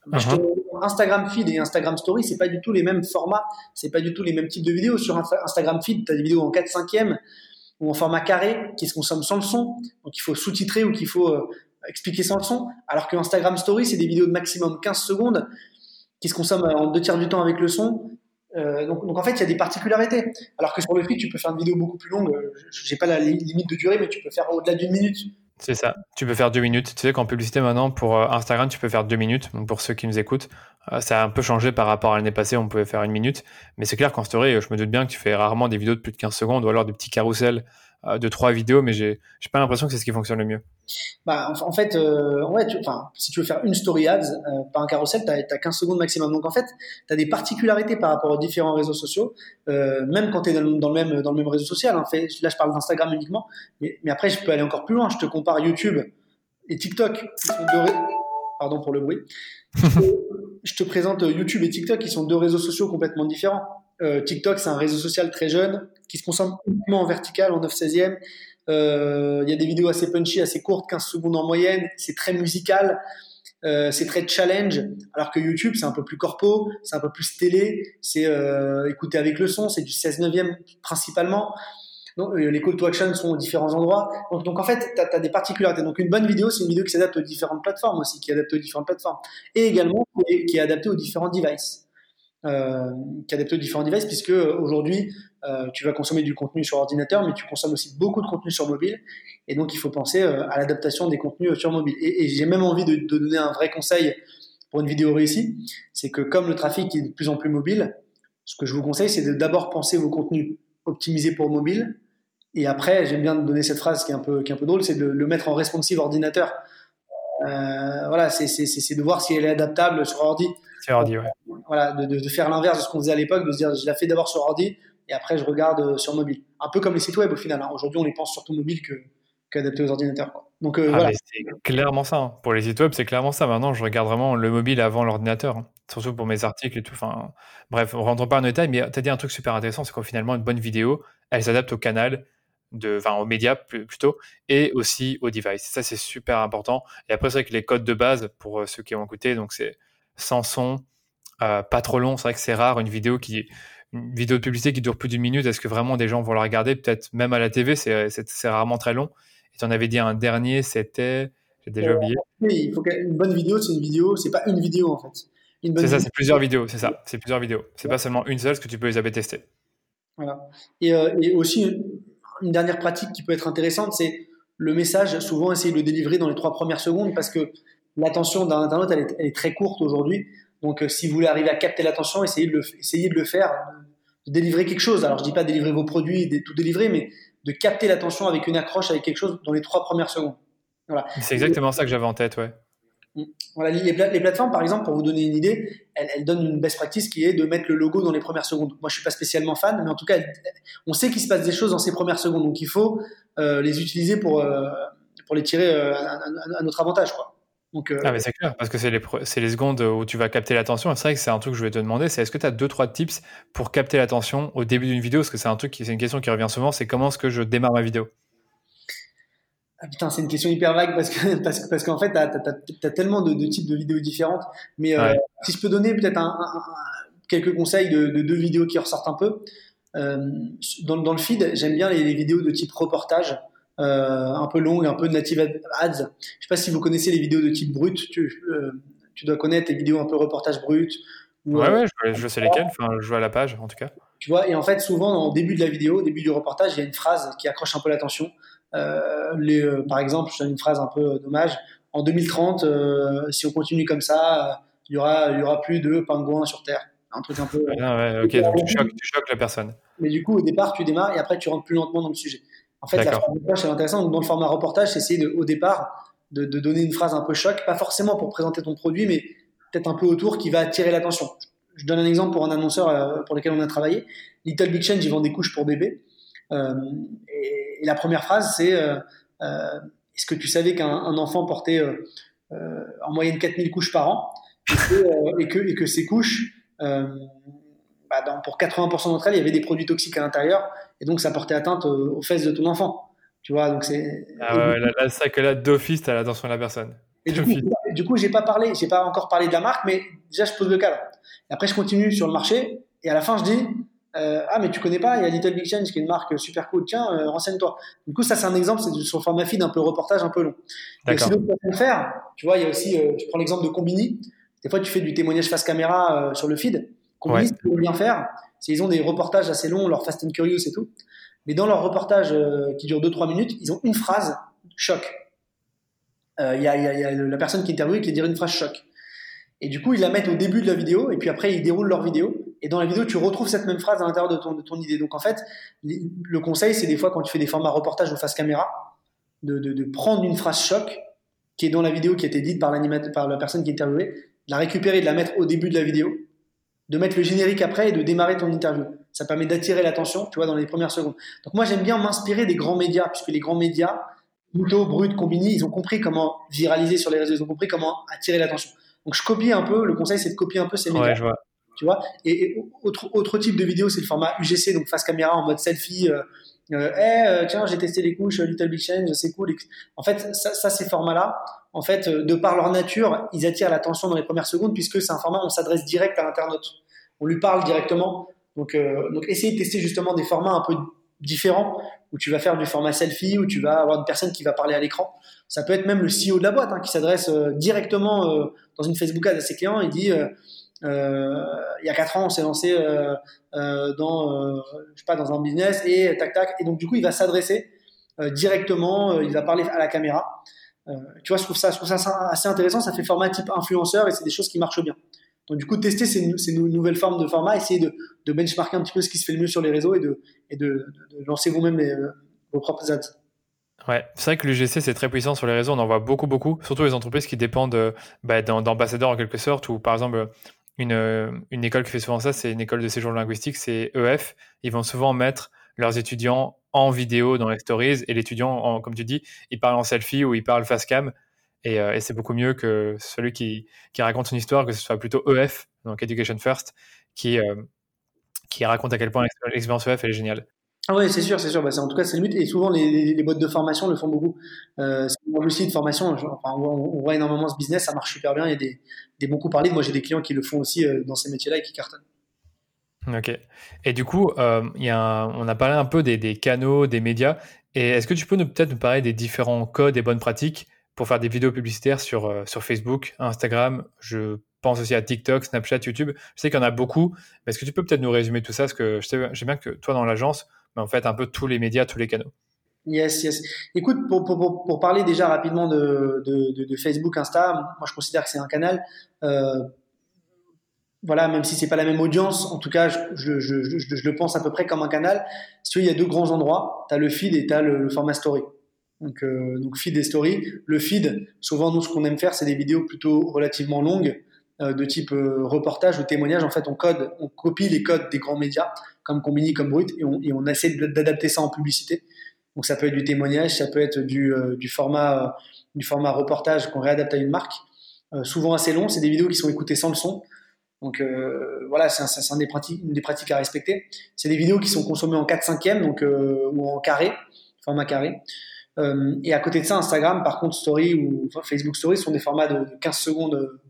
Uh-huh. Instagram Feed et Instagram Story, c'est pas du tout les mêmes formats, c'est pas du tout les mêmes types de vidéos. Sur Instagram Feed, tu as des vidéos en 4 5 e ou en format carré qui se consomment sans le son, donc il faut sous-titrer ou qu'il faut euh, expliquer sans le son, alors que Instagram Story, c'est des vidéos de maximum 15 secondes qui se consomment en deux tiers du temps avec le son. Euh, donc, en fait, il y a des particularités. Alors que sur le feed, tu peux faire une vidéo beaucoup plus longue. J'ai pas la limite de durée, mais tu peux faire au-delà d'une minute. C'est ça. Tu peux faire deux minutes. Tu sais qu'en publicité maintenant pour euh, Instagram, tu peux faire deux minutes. Donc pour ceux qui nous écoutent, euh, ça a un peu changé par rapport à l'année passée. On pouvait faire une minute, mais c'est clair qu'en story, je me doute bien que tu fais rarement des vidéos de plus de 15 secondes ou alors des petits carousels euh, de trois vidéos, mais j'ai pas l'impression que c'est ce qui fonctionne le mieux. Bah, en, fait, euh, ouais, tu, si tu veux faire une story ads, euh, pas un carrousel, tu as, 15 secondes maximum. Donc en fait, tu as des particularités par rapport aux différents réseaux sociaux, euh, même quand tu es dans, le même, dans le même réseau social. Hein. Fait, là, je parle d'Instagram uniquement, mais, mais, après, je peux aller encore plus loin. Je te compare YouTube et TikTok, qui sont deux Pardon pour le bruit. je te présente YouTube et TikTok, qui sont deux réseaux sociaux complètement différents. Euh, TikTok, c'est un réseau social très jeune qui se consomme uniquement en vertical, en 9-16e. Euh, il y a des vidéos assez punchy, assez courtes, 15 secondes en moyenne. C'est très musical, euh, c'est très challenge. Alors que YouTube, c'est un peu plus corpo, c'est un peu plus télé, c'est écouter avec le son, c'est du 16-9e principalement. Les call to action sont aux différents endroits. Donc, en fait, tu as, des particularités. Donc une bonne vidéo, c'est une vidéo qui s'adapte aux différentes plateformes aussi, qui est adaptée aux différentes plateformes. Et également qui est adaptée aux différents devices qui adapte aux différents devices, puisque euh, aujourd'hui, euh, tu vas consommer du contenu sur ordinateur, mais tu consommes aussi beaucoup de contenu sur mobile. Et donc, il faut penser euh, à l'adaptation des contenus sur mobile. Et, et j'ai même envie de, de, donner un vrai conseil pour une vidéo réussie, c'est que comme le trafic est de plus en plus mobile, ce que je vous conseille, c'est de d'abord penser vos contenus optimisés pour mobile. Et après, j'aime bien donner cette phrase qui est un peu, qui est un peu drôle, c'est de le mettre en responsive ordinateur. Euh, voilà, c'est de voir si elle est adaptable sur ordi. Sur ordi, ouais voilà, de, de, faire l'inverse de ce qu'on faisait à l'époque, de se dire je la fais d'abord sur ordi et après je regarde euh, sur mobile. Un peu comme les sites web au final. Hein. Aujourd'hui, on les pense surtout mobile que qu'adaptés aux ordinateurs. Donc euh, ah, voilà. C'est clairement ça. Hein. Pour les sites web, c'est clairement ça. Maintenant, je regarde vraiment le mobile avant l'ordinateur, hein. surtout pour mes articles et tout. Enfin, bref, on rentre pas en détail, mais tu as dit un truc super intéressant, c'est qu'au finalement, une bonne vidéo, elle s'adapte au canal, de, enfin, aux médias plutôt, et aussi au device. Ça, c'est super important. Et après, c'est vrai que les codes de base, pour euh, ceux qui ont écouté, donc c'est sans son, euh, pas trop long. C'est vrai que c'est rare une vidéo qui une vidéo de publicité qui dure plus d'une minute. Est-ce que vraiment des gens vont la regarder? Peut-être même à la TV, c'est rarement très long. Et tu en avais dit un dernier, c'était j'ai déjà oublié. Oui, il faut qu'une bonne vidéo, c'est une vidéo, c'est pas une vidéo en fait. C'est ça, c'est plusieurs vidéos, c'est ça, c'est plusieurs vidéos. C'est pas seulement une seule, ce que tu peux les avoir tester. Voilà. Et, euh, et, aussi une dernière pratique qui peut être intéressante, c'est le message. Souvent, essayer de le délivrer dans les trois premières secondes parce que l'attention d'un internaute, elle est, elle est très courte aujourd'hui. Donc, euh, si vous voulez arriver à capter l'attention, essayez de le, essayez de le faire, de délivrer quelque chose. Alors, je dis pas délivrer vos produits, de tout délivrer, mais de capter l'attention avec une accroche, avec quelque chose dans les trois premières secondes. Voilà. C'est exactement ça que j'avais en tête, ouais. Mm. Voilà, les, plateformes, par exemple, pour vous donner une idée, elles, donnent une best practice qui est de mettre le logo dans les premières secondes. Moi, je suis pas spécialement fan, mais en tout cas, on sait qu'il se passe des choses dans ces premières secondes, donc il faut euh, les utiliser pour euh, pour les tirer euh, à, notre avantage, quoi. Donc, ah mais c'est clair, parce que c'est les, les, secondes où tu vas capter l'attention. C'est vrai que c'est un truc que je vais te demander, c'est est-ce que tu as deux, trois tips pour capter l'attention au début d'une vidéo? Parce que c'est un truc, c'est une question qui revient souvent, c'est comment est-ce que je démarre ma vidéo? Ah putain, c'est une question hyper vague parce que parce, parce qu'en fait, tu as, tellement de, types de vidéos différentes. Mais euh, si je peux donner peut-être un, quelques conseils de, deux vidéos qui ressortent un peu. Euh, dans, dans, le feed, j'aime bien les, vidéos de type reportage, euh, un peu longues, un peu native ads. Je sais pas si vous connaissez les vidéos de type brut. Tu, tu dois connaître les vidéos un peu reportage brut. ouais, ouais, je, je sais lesquelles. Enfin, je vois la page en tout cas. Tu vois, et en fait, souvent, au début de la vidéo, au début du reportage, il y a une phrase qui accroche un peu l'attention. Euh, les, euh, par exemple, je donne une phrase un peu dommage. En 2030, euh, si on continue comme ça, il y aura, y aura plus de pingouins sur Terre. Un truc un peu. Ah ouais, ok, donc tu choques, tu choques, la personne. Mais du coup, au départ, tu démarres et après, tu rentres plus lentement dans le sujet. En fait, la c'est intéressant. dans le format reportage, c'est essayer au départ de, de, donner une phrase un peu choc, pas forcément pour présenter ton produit, mais peut-être un peu autour qui va attirer l'attention. Je donne un exemple pour un annonceur pour lequel on a travaillé. Little Big Change, ils vendent des couches pour bébés. Euh, et, la première phrase, c'est euh, euh, Est-ce que tu savais qu'un enfant portait en moyenne 4000 couches par an? Et que, et que, ces couches, bah, pour 80% d'entre elles, il y avait des produits toxiques à l'intérieur et donc ça portait atteinte aux fesses de ton enfant. Tu vois, donc c'est. Ah ouais, là, ça que là, d'office, t'as l'attention de la personne. Et du coup, du coup, j'ai pas parlé, j'ai pas encore parlé de la marque, mais déjà je pose le cadre. Et après, je continue sur le marché, et à la fin, je dis, euh, ah mais tu connais pas, il y a Little Big Change qui est une marque super cool, tiens, euh, renseigne-toi. Du coup ça c'est un exemple, c'est sur le format feed un peu reportage un peu long. Il y a aussi d'autres façons de faire, tu vois, il y a aussi, euh, je prends l'exemple de Combini, des fois tu fais du témoignage face caméra sur le feed, Combini ce qu'ils bien faire, c'est ils ont des reportages assez longs, leur Fast and Curious et tout, mais dans leur reportage qui dure 2-3 minutes, ils ont une phrase choc. Il y a, y, a, la personne qui est interviewée qui dit une phrase choc. Et du coup, ils la mettent au début de la vidéo, et puis après, ils déroulent leur vidéo. Et dans la vidéo, tu retrouves cette même phrase à l'intérieur de ton, de ton idée. Donc en fait, le conseil, c'est des fois quand tu fais des formats reportage ou face caméra, de, de, de, prendre une phrase choc qui est dans la vidéo qui a été dite par, par la personne qui est interviewée, de la récupérer, de la mettre au début de la vidéo, de mettre le générique après et de démarrer ton interview. Ça permet d'attirer l'attention, tu vois, dans les premières secondes. Donc moi, j'aime bien m'inspirer des grands médias, puisque les grands médias, Muto, Brut, Combini, ils ont compris comment viraliser sur les réseaux, ils ont compris comment attirer l'attention. Donc je copie un peu, le conseil c'est de copier un peu ces médias. Ouais, je vois tu vois. Et, autre, autre type de vidéo, c'est le format UGC, donc face caméra en mode selfie. Euh, euh, euh tiens, j'ai testé les couches Little Big Change, c'est cool. En fait, ça, ça ces formats-là, en fait, euh, de par leur nature, ils attirent l'attention dans les premières secondes puisque c'est un format où on s'adresse direct à l'internaute. On lui parle directement. Donc, euh, donc, essayez de tester justement des formats un peu différents où tu vas faire du format selfie, où tu vas avoir une personne qui va parler à l'écran. Ça peut être même le CEO de la boîte hein, qui s'adresse directement dans une Facebook ad à ses clients et dit euh, il y a quatre ans, on s'est lancé euh, euh, dans, je sais pas, dans un business et tac tac. Et donc du coup, il va s'adresser directement, il va parler à la caméra. tu vois, je trouve ça, je trouve ça assez intéressant. Ça fait format type influenceur et c'est des choses qui marchent bien. Donc du coup, tester ces, nouvelles formes de format, essayer de, de, benchmarker un petit peu ce qui se fait le mieux sur les réseaux et de, lancer vous-même vos propres ads. Ouais, c'est vrai que l'UGC c'est très puissant sur les réseaux, on en voit beaucoup, beaucoup, surtout les entreprises qui dépendent bah, d'ambassadeurs en quelque sorte, ou par exemple une, euh, une école qui fait souvent ça, c'est une école de séjour linguistique, c'est EF. Ils vont souvent mettre leurs étudiants en vidéo dans les stories et l'étudiant, comme tu dis, il parle en selfie ou il parle face cam. Et, euh, et c'est beaucoup mieux que celui qui, qui, raconte une histoire, que ce soit plutôt EF, donc Education First, qui, euh, qui raconte à quel point l'expérience EF est géniale. Ah oui, c'est sûr, c'est sûr. Bah, en tout cas, c'est le but. Et souvent, les, les, boîtes de formation le font beaucoup. Euh, c'est un de formation. Enfin, on, voit énormément ce business, ça marche super bien. Il y a des, des bons coups parlés. Moi, j'ai des clients qui le font aussi euh, dans ces métiers-là et qui cartonnent. Ok. Et du coup, euh, y a on a parlé un peu des, des canaux, des médias. Et est-ce que tu peux peut-être nous parler des différents codes et bonnes pratiques pour faire des vidéos publicitaires sur, euh, sur Facebook, Instagram Je pense aussi à TikTok, Snapchat, YouTube. Je sais qu'il y en a beaucoup. Est-ce que tu peux peut-être nous résumer tout ça? Parce que je bien que toi, dans l'agence, mais en fait un peu tous les médias, tous les canaux. Yes, yes. Écoute, pour, pour, pour parler déjà rapidement de, de, de, Facebook, Insta, moi je considère que c'est un canal. Euh, voilà, même si c'est pas la même audience, en tout cas, je, je, je, je, le pense à peu près comme un canal. Si tu veux, il y a deux grands endroits. Tu as le feed et tu as le, format story. Donc, euh, donc feed et story. Le feed, souvent nous ce qu'on aime faire, c'est des vidéos plutôt relativement longues, euh, de type euh, reportage ou témoignage. En fait, on code, on copie les codes des grands médias, comme Combini, comme Brut, et on, et on essaie d'adapter ça en publicité. Donc ça peut être du témoignage, ça peut être du, du format, du format reportage qu'on réadapte à une marque. souvent assez long, c'est des vidéos qui sont écoutées sans le son. Donc euh, voilà, c'est un, un, des pratiques, une des pratiques à respecter. C'est des vidéos qui sont consommées en 4 5 donc euh, ou en carré, format carré. Euh, et à côté de ça, Instagram, par contre, Story ou Facebook Story sont des formats de, 15 secondes euh,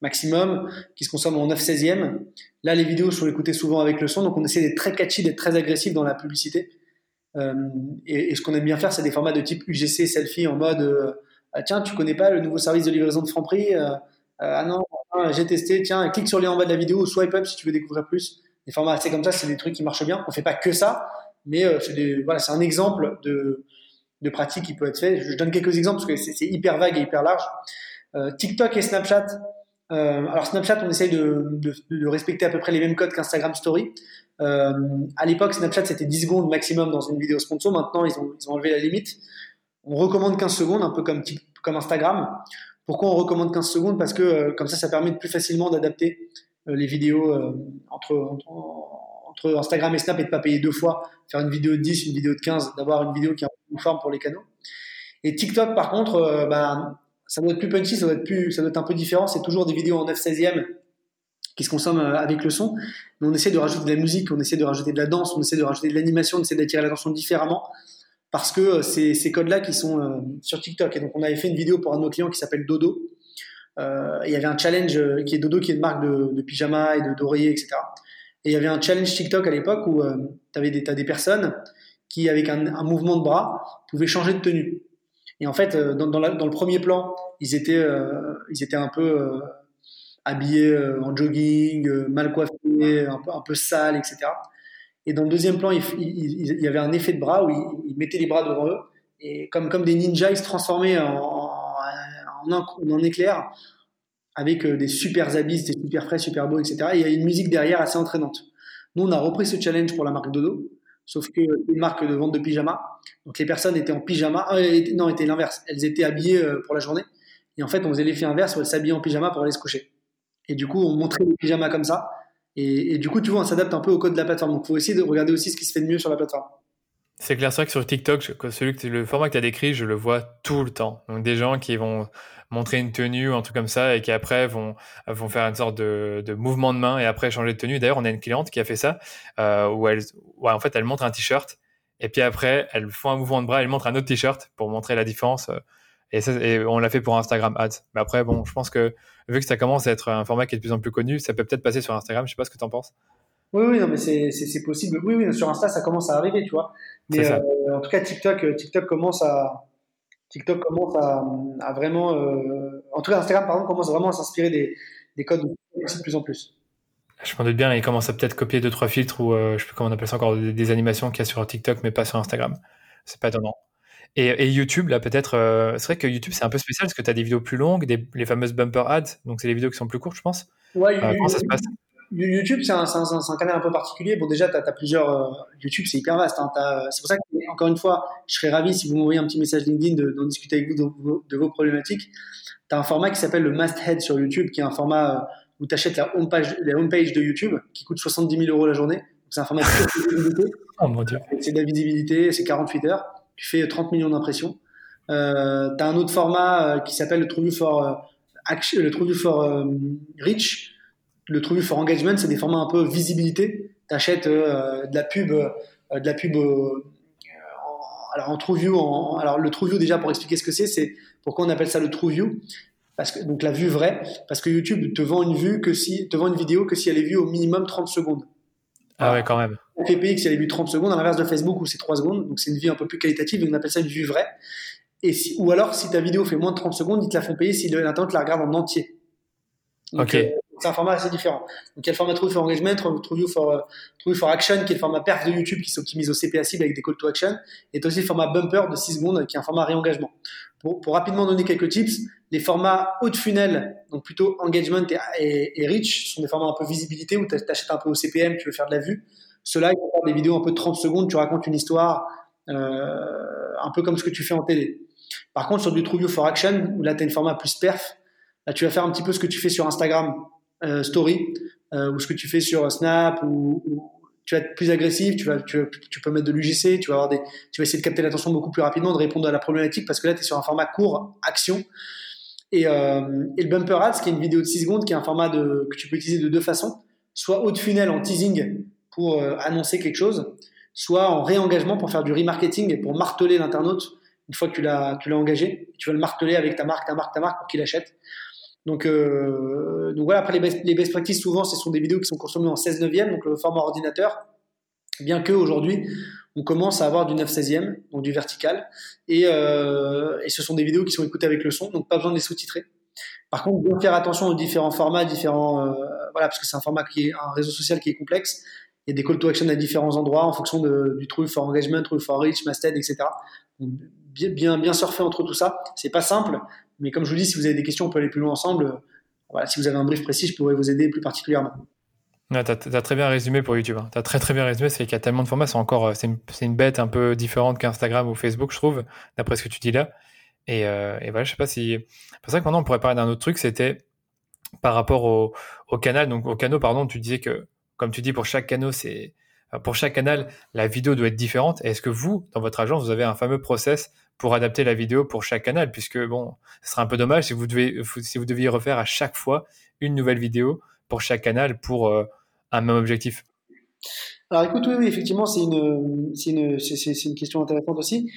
maximum qui se consomment en 9 16e. Là, les vidéos sont écoutées souvent avec le son, donc on essaie d'être très catchy, d'être très agressif dans la publicité. Euh, et, ce qu'on aime bien faire, c'est des formats de type UGC, selfie, en mode ah, tiens, tu connais pas le nouveau service de livraison de Franprix Ah non, j'ai testé, tiens, clique sur le lien en bas de la vidéo ou swipe up si tu veux découvrir plus. Des formats assez comme ça, c'est des trucs qui marchent bien. On fait pas que ça, mais c'est un exemple de, de pratique qui peut être fait. Je donne quelques exemples parce que c'est hyper vague et hyper large. Euh, TikTok et Snapchat. Euh, alors Snapchat, on essaye de, respecter à peu près les mêmes codes qu'Instagram Story. Euh, à l'époque, Snapchat c'était 10 secondes maximum dans une vidéo sponsor. Maintenant, ils ont, ils ont enlevé la limite. On recommande 15 secondes, un peu comme, comme Instagram. Pourquoi on recommande 15 secondes? Parce que euh, comme ça, ça permet plus facilement d'adapter les vidéos entre, entre, Instagram et Snap et de pas payer deux fois, faire une vidéo de 10, une vidéo de 15, d'avoir une vidéo qui est en forme pour les canaux. Et TikTok, par contre, bah, ça doit être plus punchy, ça doit être, plus, ça doit un peu différent. C'est toujours des vidéos en 9 16e qui se consomment avec le son. Mais on essaie de rajouter de la musique, on essaie de rajouter de la danse, on essaie de rajouter de l'animation, on essaie d'attirer l'attention différemment parce que euh, c'est ces codes-là qui sont euh, sur TikTok. Et donc, on avait fait une vidéo pour un de nos clients qui s'appelle Dodo. Euh, il y avait un challenge euh, qui est Dodo, qui est une marque de, de pyjama et d'oreiller, etc. Et il y avait un challenge TikTok à l'époque où euh, tu des, as des personnes qui, avec un, mouvement de bras, pouvaient changer de tenue. Et en fait, dans, dans, le premier plan, ils étaient, ils étaient un peu habillés en jogging, mal coiffés, un peu, un sales, etc. Et dans le deuxième plan, il, y avait un effet de bras où ils, mettaient les bras devant eux. Et comme, comme des ninjas, ils se transformaient en, en, en, en éclair avec euh, des super habits, des super frais, super beaux, etc. Et il y a une musique derrière assez entraînante. Nous, on a repris ce challenge pour la marque Dodo, sauf que une marque de vente de pyjama. Donc les personnes étaient en pyjama, euh, non, c'était l'inverse. Elles étaient habillées euh, pour la journée. Et en fait, on faisait l'effet inverse où elles s'habillaient en pyjama pour aller se coucher. Et du coup, on montrait les pyjamas comme ça. Et, et, du coup, tu vois, on s'adapte un peu au code de la plateforme. Donc, il faut essayer de regarder aussi ce qui se fait de mieux sur la plateforme. C'est clair, c'est vrai que sur TikTok, celui que, le format que tu as décrit, je le vois tout le temps. Donc, des gens qui vont montrer une tenue ou un truc comme ça et qui après vont, vont faire une sorte de, mouvement de main et après changer de tenue. D'ailleurs, on a une cliente qui a fait ça euh, où, elle, en fait, elle montre un t-shirt et puis après, elle fait un mouvement de bras, elle montre un autre t-shirt pour montrer la différence. Et, ça, et on l'a fait pour Instagram Ads. Mais après, bon, je pense que vu que ça commence à être un format qui est de plus en plus connu, ça peut peut-être passer sur Instagram. Je sais pas ce que tu en penses. Oui, oui, non, mais c'est possible. Oui, oui, sur Insta, ça commence à arriver, tu vois. Mais euh, en tout cas, TikTok, TikTok commence à, TikTok commence à, à vraiment, euh, en tout cas, Instagram, par exemple, commence vraiment à s'inspirer des, des codes de plus en plus. Je m'en doute bien, il commence à peut-être copier deux trois filtres ou euh, je sais pas comment on appelle ça encore des, des animations qu'il y a sur TikTok, mais pas sur Instagram. C'est pas étonnant. Et, et, YouTube, là, peut-être, euh, c'est vrai que YouTube, c'est un peu spécial parce que tu as des vidéos plus longues, des, les fameuses bumper ads, donc c'est des vidéos qui sont plus courtes, je pense. Ouais, euh, comment ça se passe? YouTube, c'est un, un, un, canal un peu particulier. Bon, déjà, tu as, as, plusieurs. Euh, YouTube, c'est hyper vaste. Hein. C'est pour ça que, encore une fois, je serais ravi si vous m'envoyez un petit message LinkedIn d'en discuter avec vous de, vos, de vos problématiques. Tu as un format qui s'appelle le Masthead sur YouTube, qui est un format euh, où tu achètes la homepage, la homepage de YouTube, qui coûte 70 000 euros la journée. C'est un format de. Oh mon Dieu. C'est de la visibilité, c'est 48 heures. Tu fais 30 millions d'impressions. Euh, tu as un autre format euh, qui s'appelle le TrueView for, euh, le TrueView for euh, Reach. Le TrueView for Engagement, c'est des formats un peu visibilité. Tu achètes euh, de la pub, de la pub alors en TrueView, en, alors le TrueView déjà pour expliquer ce que c'est, c'est pourquoi on appelle ça le TrueView parce que donc la vue vraie, parce que YouTube te vend une vue que si te vend une vidéo que si elle est vue au minimum 30 secondes. Ah ouais, quand même. FPX, si elle est vue 30 secondes, à l'inverse de Facebook où c'est 3 secondes, donc c'est une vue un peu plus qualitative, et on appelle ça une vue vraie. Et si, ou alors, si ta vidéo fait moins de 30 secondes, ils te la font payer si l'internaute la regarde en entier. Donc, ok. Euh, c'est un format assez différent. Donc, il y a le format True for Engagement, True for, uh, True for Action, qui est le format perf de YouTube qui s'optimise au CPA cible avec des call to action. Et aussi le format Bumper de 6 secondes, qui est un format réengagement. Pour, rapidement donner quelques tips, les formats haut de funnel, donc plutôt engagement et, et, reach, sont des formats un peu visibilité où tu achètes un peu au CPM, tu veux faire de la vue. Ceux-là, ils vont faire des vidéos un peu de 30 secondes, tu racontes une histoire, euh, un peu comme ce que tu fais en télé. Par contre, sur du True for Action, où là, tu as une format plus perf, là, tu vas faire un petit peu ce que tu fais sur Instagram euh, Story, ou ce que tu fais sur Snap, ou, tu vas être plus agressif, tu, vas, tu, peux mettre de l'UGC, tu vas avoir des, tu vas essayer de capter l'attention beaucoup plus rapidement, de répondre à la problématique, parce que là, tu es sur un format court, action. Et, euh, et le bumper ads, qui est une vidéo de 6 secondes, qui est un format que tu peux utiliser de deux façons, soit haut de funnel en teasing pour euh, annoncer quelque chose, soit en réengagement pour faire du remarketing et pour marteler l'internaute une fois que tu l'as engagé. Tu vas le marteler avec ta marque, ta marque, ta marque pour qu'il achète. Donc, euh, donc voilà, après les best, practices, souvent, ce sont des vidéos qui sont consommées en 16 neuvième, donc le format ordinateur, bien que aujourd'hui on commence à avoir du 9 16e, donc du vertical, et, euh, et, ce sont des vidéos qui sont écoutées avec le son, donc pas besoin de les sous-titrer. Par contre, bien faire attention aux différents formats, différents, euh, voilà, parce que c'est un format qui est un réseau social qui est complexe. Il y a des call to action à différents endroits en fonction de, du true for engagement, true for reach, masthead, etc. Donc, bien, bien, bien surfer entre tout ça. C'est pas simple, mais comme je vous dis, si vous avez des questions, on peut aller plus loin ensemble. Si vous avez un brief précis, je pourrais vous aider plus particulièrement. Ouais, tu as, très bien résumé pour YouTube. Hein. Tu as très très bien résumé, c'est qu'il y a tellement de formats, c'est encore euh, c'est une, bête un peu différente qu'Instagram ou Facebook, je trouve, d'après ce que tu dis là. Et, euh, et voilà, je sais pas si. C'est pour ça que maintenant on pourrait parler d'un autre truc, c'était par rapport au, au, canal, donc au canal, pardon, tu disais que, comme tu dis, pour chaque canal, c'est pour chaque canal, la vidéo doit être différente. Est-ce que vous, dans votre agence, vous avez un fameux process pour adapter la vidéo pour chaque canal, puisque bon, ce serait un peu dommage si vous devez si vous deviez refaire à chaque fois une nouvelle vidéo pour chaque canal pour euh, un même objectif Alors écoute, oui, oui effectivement, c'est une, une, une question intéressante aussi.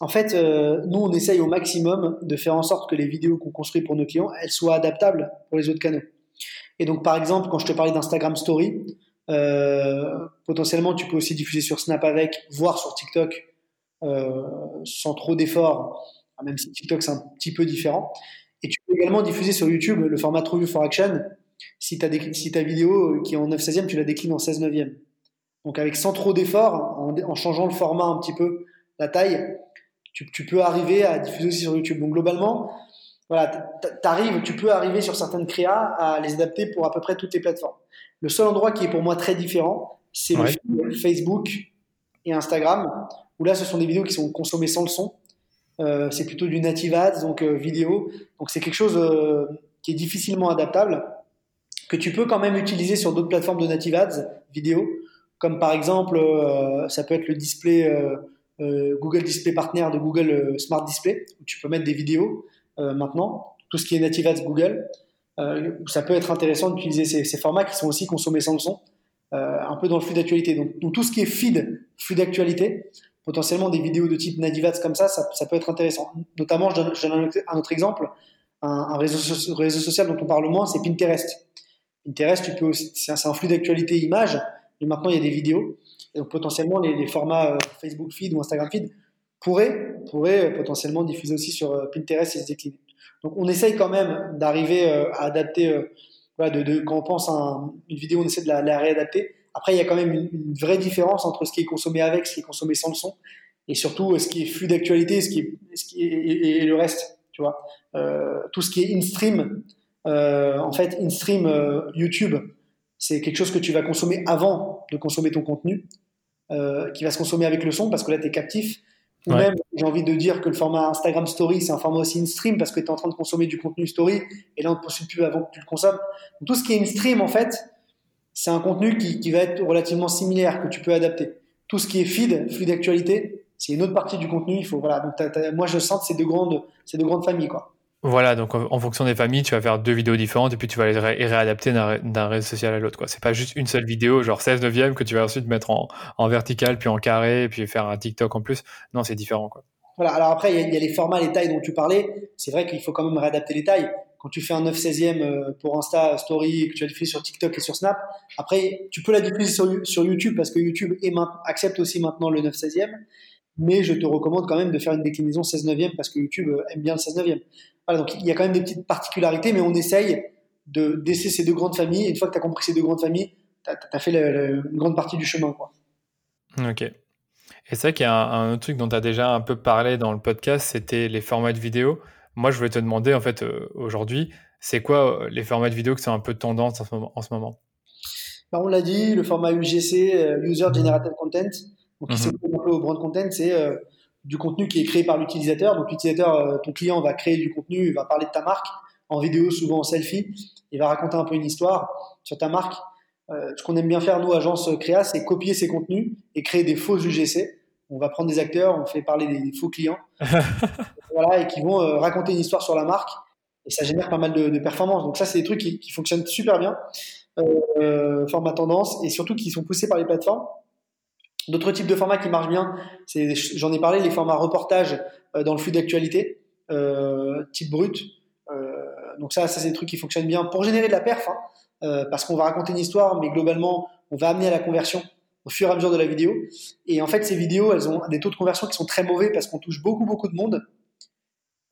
En fait, euh, nous, on essaye au maximum de faire en sorte que les vidéos qu'on construit pour nos clients, elles soient adaptables pour les autres canaux. Et donc, par exemple, quand je te parlais d'Instagram Story, euh, potentiellement, tu peux aussi diffuser sur Snap avec, voire sur TikTok, sans trop d'efforts, même si TikTok c'est un petit peu différent. Et tu peux également diffuser sur YouTube le format True View for Action, si, as si ta vidéo euh, qui est en 9 16e, tu la déclines en 16 neuvième. Donc avec sans trop d'efforts, en, changeant le format un petit peu, la taille, tu, tu, peux arriver à diffuser aussi sur YouTube. Donc globalement, voilà, arrives, tu peux arriver sur certaines créas à les adapter pour à peu près toutes les plateformes. Le seul endroit qui est pour moi très différent, c'est le Facebook et Instagram, où là, ce sont des vidéos qui sont consommées sans le son. Euh, c'est plutôt du native ads, donc euh, vidéo. Donc c'est quelque chose euh, qui est difficilement adaptable que tu peux quand même utiliser sur d'autres plateformes de native ads vidéo, comme par exemple, ça peut être le display Google Display Partner de Google Smart Display, où tu peux mettre des vidéos maintenant, tout ce qui est native ads Google. ça peut être intéressant d'utiliser ces, formats qui sont aussi consommés sans le son, un peu dans le flux d'actualité. Donc, tout ce qui est feed, flux d'actualité, potentiellement des vidéos de type native ads comme ça, ça, peut être intéressant. Notamment, je donne, un autre exemple, un, réseau, réseau, social dont on parle moins, c'est Pinterest. Pinterest, tu peux, c'est un, flux d'actualité image, mais maintenant il y a des vidéos. Donc potentiellement les, formats euh, Facebook Feed ou Instagram Feed pourraient, pourraient euh, potentiellement diffuser aussi sur euh, Pinterest et se décliner. Donc on essaye quand même d'arriver à adapter, de, de, quand on pense à une vidéo, on essaie de la, réadapter. Après, il y a quand même une, vraie différence entre ce qui est consommé avec, ce qui est consommé sans le son, et surtout ce qui est flux d'actualité, ce qui est, ce qui est, et, le reste, tu vois. Euh, tout ce qui est in-stream, euh, en fait, in-stream euh, YouTube, c'est quelque chose que tu vas consommer avant de consommer ton contenu, euh, qui va se consommer avec le son parce que là, tu es captif. Ou même, j'ai envie de dire que le format Instagram Story, c'est un format aussi in-stream parce que tu es en train de consommer du contenu story et là, on ne te poursuit plus avant que tu le consommes. tout ce qui est in-stream, en fait, c'est un contenu qui, qui, va être relativement similaire, que tu peux adapter. Tout ce qui est feed, flux d'actualité, c'est une autre partie du contenu. Il faut, voilà. Donc, moi, je sens que c'est deux grandes, deux grandes familles, quoi. Voilà, donc en fonction des familles, tu vas faire deux vidéos différentes et puis tu vas les réadapter d'un réseau social à l'autre. quoi. C'est pas juste une seule vidéo, genre 16 neuvième, que tu vas ensuite mettre en, vertical, puis en carré, puis faire un TikTok en plus. Non, c'est différent. Quoi. Voilà, alors après, il y, a les formats, les tailles dont tu parlais. C'est vrai qu'il faut quand même réadapter les tailles. Quand tu fais un 9 16e euh, pour Insta Story que tu as diffusé sur TikTok et sur Snap, après, tu peux la diffuser sur, sur YouTube parce que YouTube accepte aussi maintenant le 9 16e mais je te recommande quand même de faire une déclinaison 16 neuvième parce que YouTube euh, aime bien le 16 neuvième. Voilà, donc il y a quand même des petites particularités, mais on essaye de d'essayer ces deux grandes familles. une fois que tu as compris ces deux grandes familles, tu as, fait une grande partie du chemin. Quoi. Ok. Et c'est vrai qu'il y a un, autre truc dont tu as déjà un peu parlé dans le podcast, c'était les formats de vidéo. Moi, je voulais te demander, en fait, euh, aujourd'hui, c'est quoi euh, les formats de vidéo qui sont un peu tendance en ce moment, en ce moment? Bah, On l'a dit, le format UGC, User Generated Content, donc, qui mhm. un peu au brand content, c'est euh, du contenu qui est créé par l'utilisateur. Donc l'utilisateur, ton client va créer du contenu, il va parler de ta marque en vidéo, souvent en selfie, il va raconter un peu une histoire sur ta marque. ce qu'on aime bien faire, nous, agence créa, c'est copier ces contenus et créer des faux UGC. On va prendre des acteurs, on fait parler des, faux clients, voilà, et qui vont raconter une histoire sur la marque et ça génère pas mal de, de performances. Donc ça, c'est des trucs qui, qui, fonctionnent super bien, euh, format tendance, et surtout qui sont poussés par les plateformes. D'autres types de formats qui marchent bien, c'est, j'en ai parlé, les formats reportage euh, dans le flux d'actualité, euh, type brut. Euh, donc ça, c'est des trucs qui fonctionnent bien pour générer de la perf, hein, parce qu'on va raconter une histoire, mais globalement, on va amener à la conversion au fur et à mesure de la vidéo. Et en fait, ces vidéos, elles ont des taux de conversion qui sont très mauvais parce qu'on touche beaucoup, beaucoup de monde.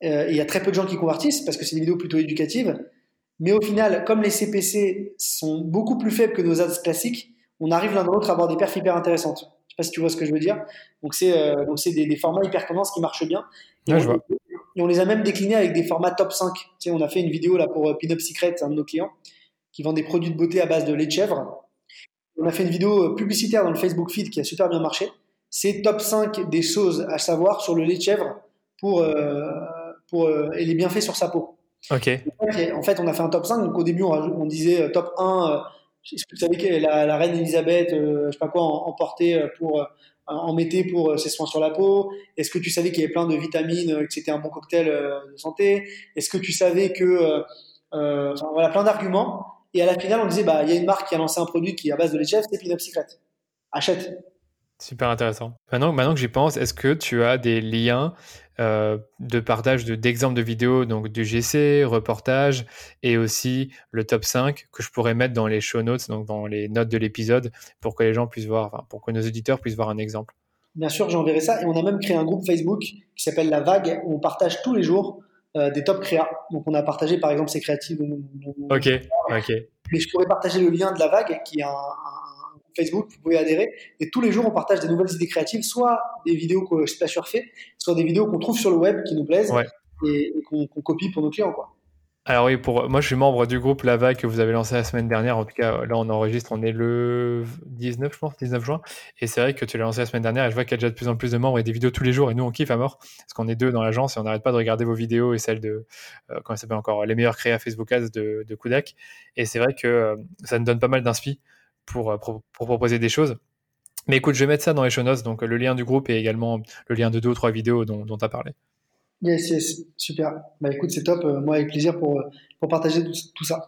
Euh, il y a très peu de gens qui convertissent parce que c'est des vidéos plutôt éducatives. Mais au final, comme les CPC sont beaucoup plus faibles que nos ads classiques, on arrive l'un dans l'autre à avoir des perfs hyper intéressantes. Je sais pas si tu vois ce que je veux dire. Donc c'est euh, des, des, formats hyper tendance qui marchent bien. Et, on, je vois. et on les a même déclinés avec des formats top 5. Tu sais, on a fait une vidéo là pour euh, Pinup Secret, un de nos clients, qui vend des produits de beauté à base de lait de chèvre. On a fait une vidéo publicitaire dans le Facebook Feed qui a super bien marché. C'est top 5 des choses à savoir sur le lait de chèvre pour euh, pour, euh, et les bienfaits sur sa peau. Ok. En fait, on a fait un top 5. Donc, au début, on, on disait euh, top 1. Euh, est-ce que vous savez que la, la reine Elisabeth, euh, je sais pas quoi, en, en portait pour, en mettait pour ses soins sur la peau Est-ce que tu savais qu'il y avait plein de vitamines, que c'était un bon cocktail de santé? Est-ce que tu savais que, enfin, voilà, plein d'arguments. Et à la finale, on disait, bah, il y a une marque qui a lancé un produit qui est à base de lait de chèvre, c'est Secret. Achète. Super intéressant. Maintenant, maintenant que j'y pense, est-ce que tu as des liens euh, de partage d'exemples de, vidéos, donc du GC, reportage, et aussi le top 5 que je pourrais mettre dans les show notes, donc dans les notes de l'épisode, pour que les gens puissent voir, enfin, pour que nos auditeurs puissent voir un exemple. Bien sûr, j'enverrai ça. Et on a même créé un groupe Facebook qui s'appelle La Vague, où on partage tous les jours euh, des top créas. Donc on a partagé par exemple ces créatives. Ok, ok. Mais je pourrais partager le lien de La Vague, qui est un, un Facebook, vous pouvez adhérer. Et tous les jours, on partage des nouvelles idées créatives, soit des vidéos que je suis fait, soit des vidéos qu'on trouve sur le web qui nous plaisent ouais. et, et qu'on qu copie pour nos clients. Quoi. Alors oui, pour moi je suis membre du groupe Lava que vous avez lancé la semaine dernière. En tout cas, là on enregistre, on est le 19, je pense, 19 juin. Et c'est vrai que tu l'as lancé la semaine dernière et je vois qu'il y a déjà de plus en plus de membres et des vidéos tous les jours. Et nous on kiffe à mort parce qu'on est deux dans l'agence et on n'arrête pas de regarder vos vidéos et celles de, euh, comment ça s'appelle encore, les meilleurs créas Facebook Ads de, de Kudak. Et c'est vrai que euh, ça nous donne pas mal d'inspi pour, pour, pour, proposer des choses. Mais écoute, je vais mettre ça dans les show notes, donc le lien du groupe et également le lien de deux ou trois vidéos dont tu as parlé. Yes, yes, super. Bah écoute, c'est top. Moi, avec plaisir pour, pour partager tout, tout ça.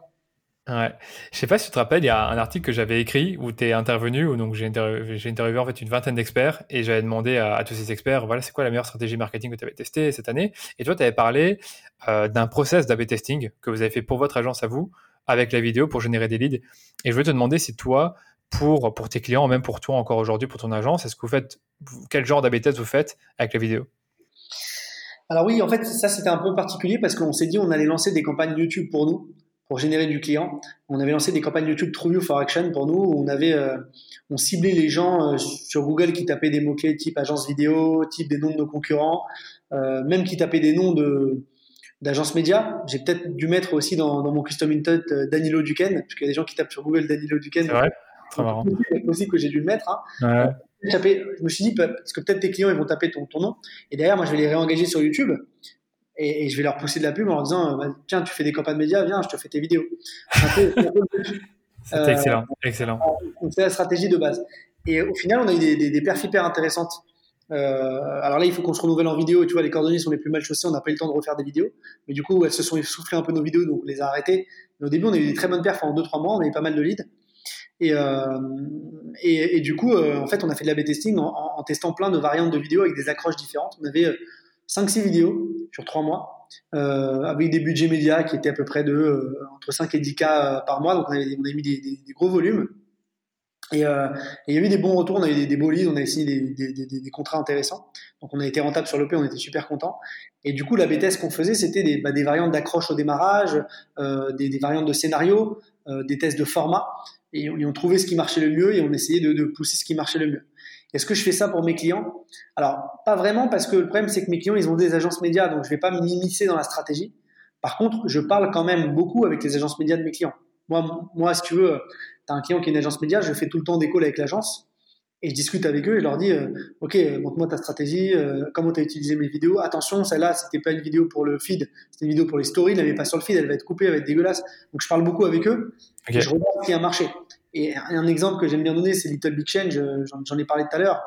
Ouais. Je sais pas si tu te rappelles, il y a un article que j'avais écrit où tu es intervenu, où donc j'ai interviewé, interviewé en fait une vingtaine d'experts et j'avais demandé à, à, tous ces experts, voilà, c'est quoi la meilleure stratégie marketing que tu avais testée cette année? Et toi, tu avais parlé euh, d'un process d'AB testing que vous avez fait pour votre agence à vous, avec la vidéo pour générer des leads. Et je voulais te demander si toi, pour, pour tes clients, même pour toi encore aujourd'hui, pour ton agence, est-ce que vous faites, quel genre d'AB test vous faites avec la vidéo? Alors oui, en fait, ça c'était un peu particulier parce qu'on s'est dit on allait lancer des campagnes YouTube pour nous, pour générer du client. On avait lancé des campagnes YouTube True You for Action pour nous, où on avait, euh, on ciblait les gens euh, sur Google qui tapaient des mots-clés type agence vidéo, type des noms de nos concurrents, euh, même qui tapaient des noms de, d'agence média. J'ai peut-être dû mettre aussi dans, dans mon custom intent euh, Danilo Duquesne, parce qu'il y a des gens qui tapent sur Google Danilo Duquesne. C'est vrai, très marrant. C'est aussi que j'ai dû le mettre. Hein. Ouais. Je me suis dit, parce que peut-être tes clients ils vont taper ton, ton nom, et derrière, moi je vais les réengager sur YouTube. Et, et, je vais leur pousser de la pub en leur disant bah, tiens tu fais des campagnes médias viens je te fais tes vidéos c'est euh, excellent excellent c'est la stratégie de base et au final on a eu des, des, des perfs hyper intéressantes euh, alors là, il faut qu'on se renouvelle en vidéo. Et tu vois, les coordonnées sont les plus mal chaussées. On n'a pas eu le temps de refaire des vidéos. Mais du coup, elles se sont essoufflées un peu nos vidéos, donc on les a arrêtées. Mais au début, on a eu des très bonnes perfs en 2-3 mois. On a eu pas mal de leads. Et, euh, du coup, euh, en fait, on a fait de l'AB testing en, testant plein de variantes de vidéos avec des accroches différentes. On avait 5-6 vidéos sur 3 mois, euh, avec des budgets médias qui étaient à peu près de euh, entre 5 et 10 k par mois. Donc, on avait, avait mis des gros volumes. Et, euh, et, il y a eu des bons retours, on a eu des, des beaux leads, on a signé des, contrats intéressants. Donc on a été rentable sur l'OP, on était super content. Et du coup, la BTS qu'on faisait, c'était des, bah, des variantes d'accroche au démarrage, euh, des, variantes de scénario, euh, des tests de format. Et on, et on, trouvait ce qui marchait le mieux et on essayait de, pousser ce qui marchait le mieux. Est-ce que je fais ça pour mes clients? Alors, pas vraiment, parce que le problème, c'est que mes clients, ils ont des agences médias, donc je vais pas m'immiscer dans la stratégie. Par contre, je parle quand même beaucoup avec les agences médias de mes clients. Moi, moi si tu veux, tu as un client qui est une agence média, je fais tout le temps des calls avec l'agence. et je discute avec eux et je leur dis euh, ok montre-moi ta stratégie euh, comment tu as utilisé mes vidéos. Attention celle-là c'était pas une vidéo pour le feed c'était une vidéo pour les stories elle n'est pas sur le feed elle va être coupée elle va être dégueulasse. Donc je parle beaucoup avec eux et je regarde ce qui a marché. Et un exemple que j'aime bien donner c'est Little Big Change j'en ai parlé tout à l'heure.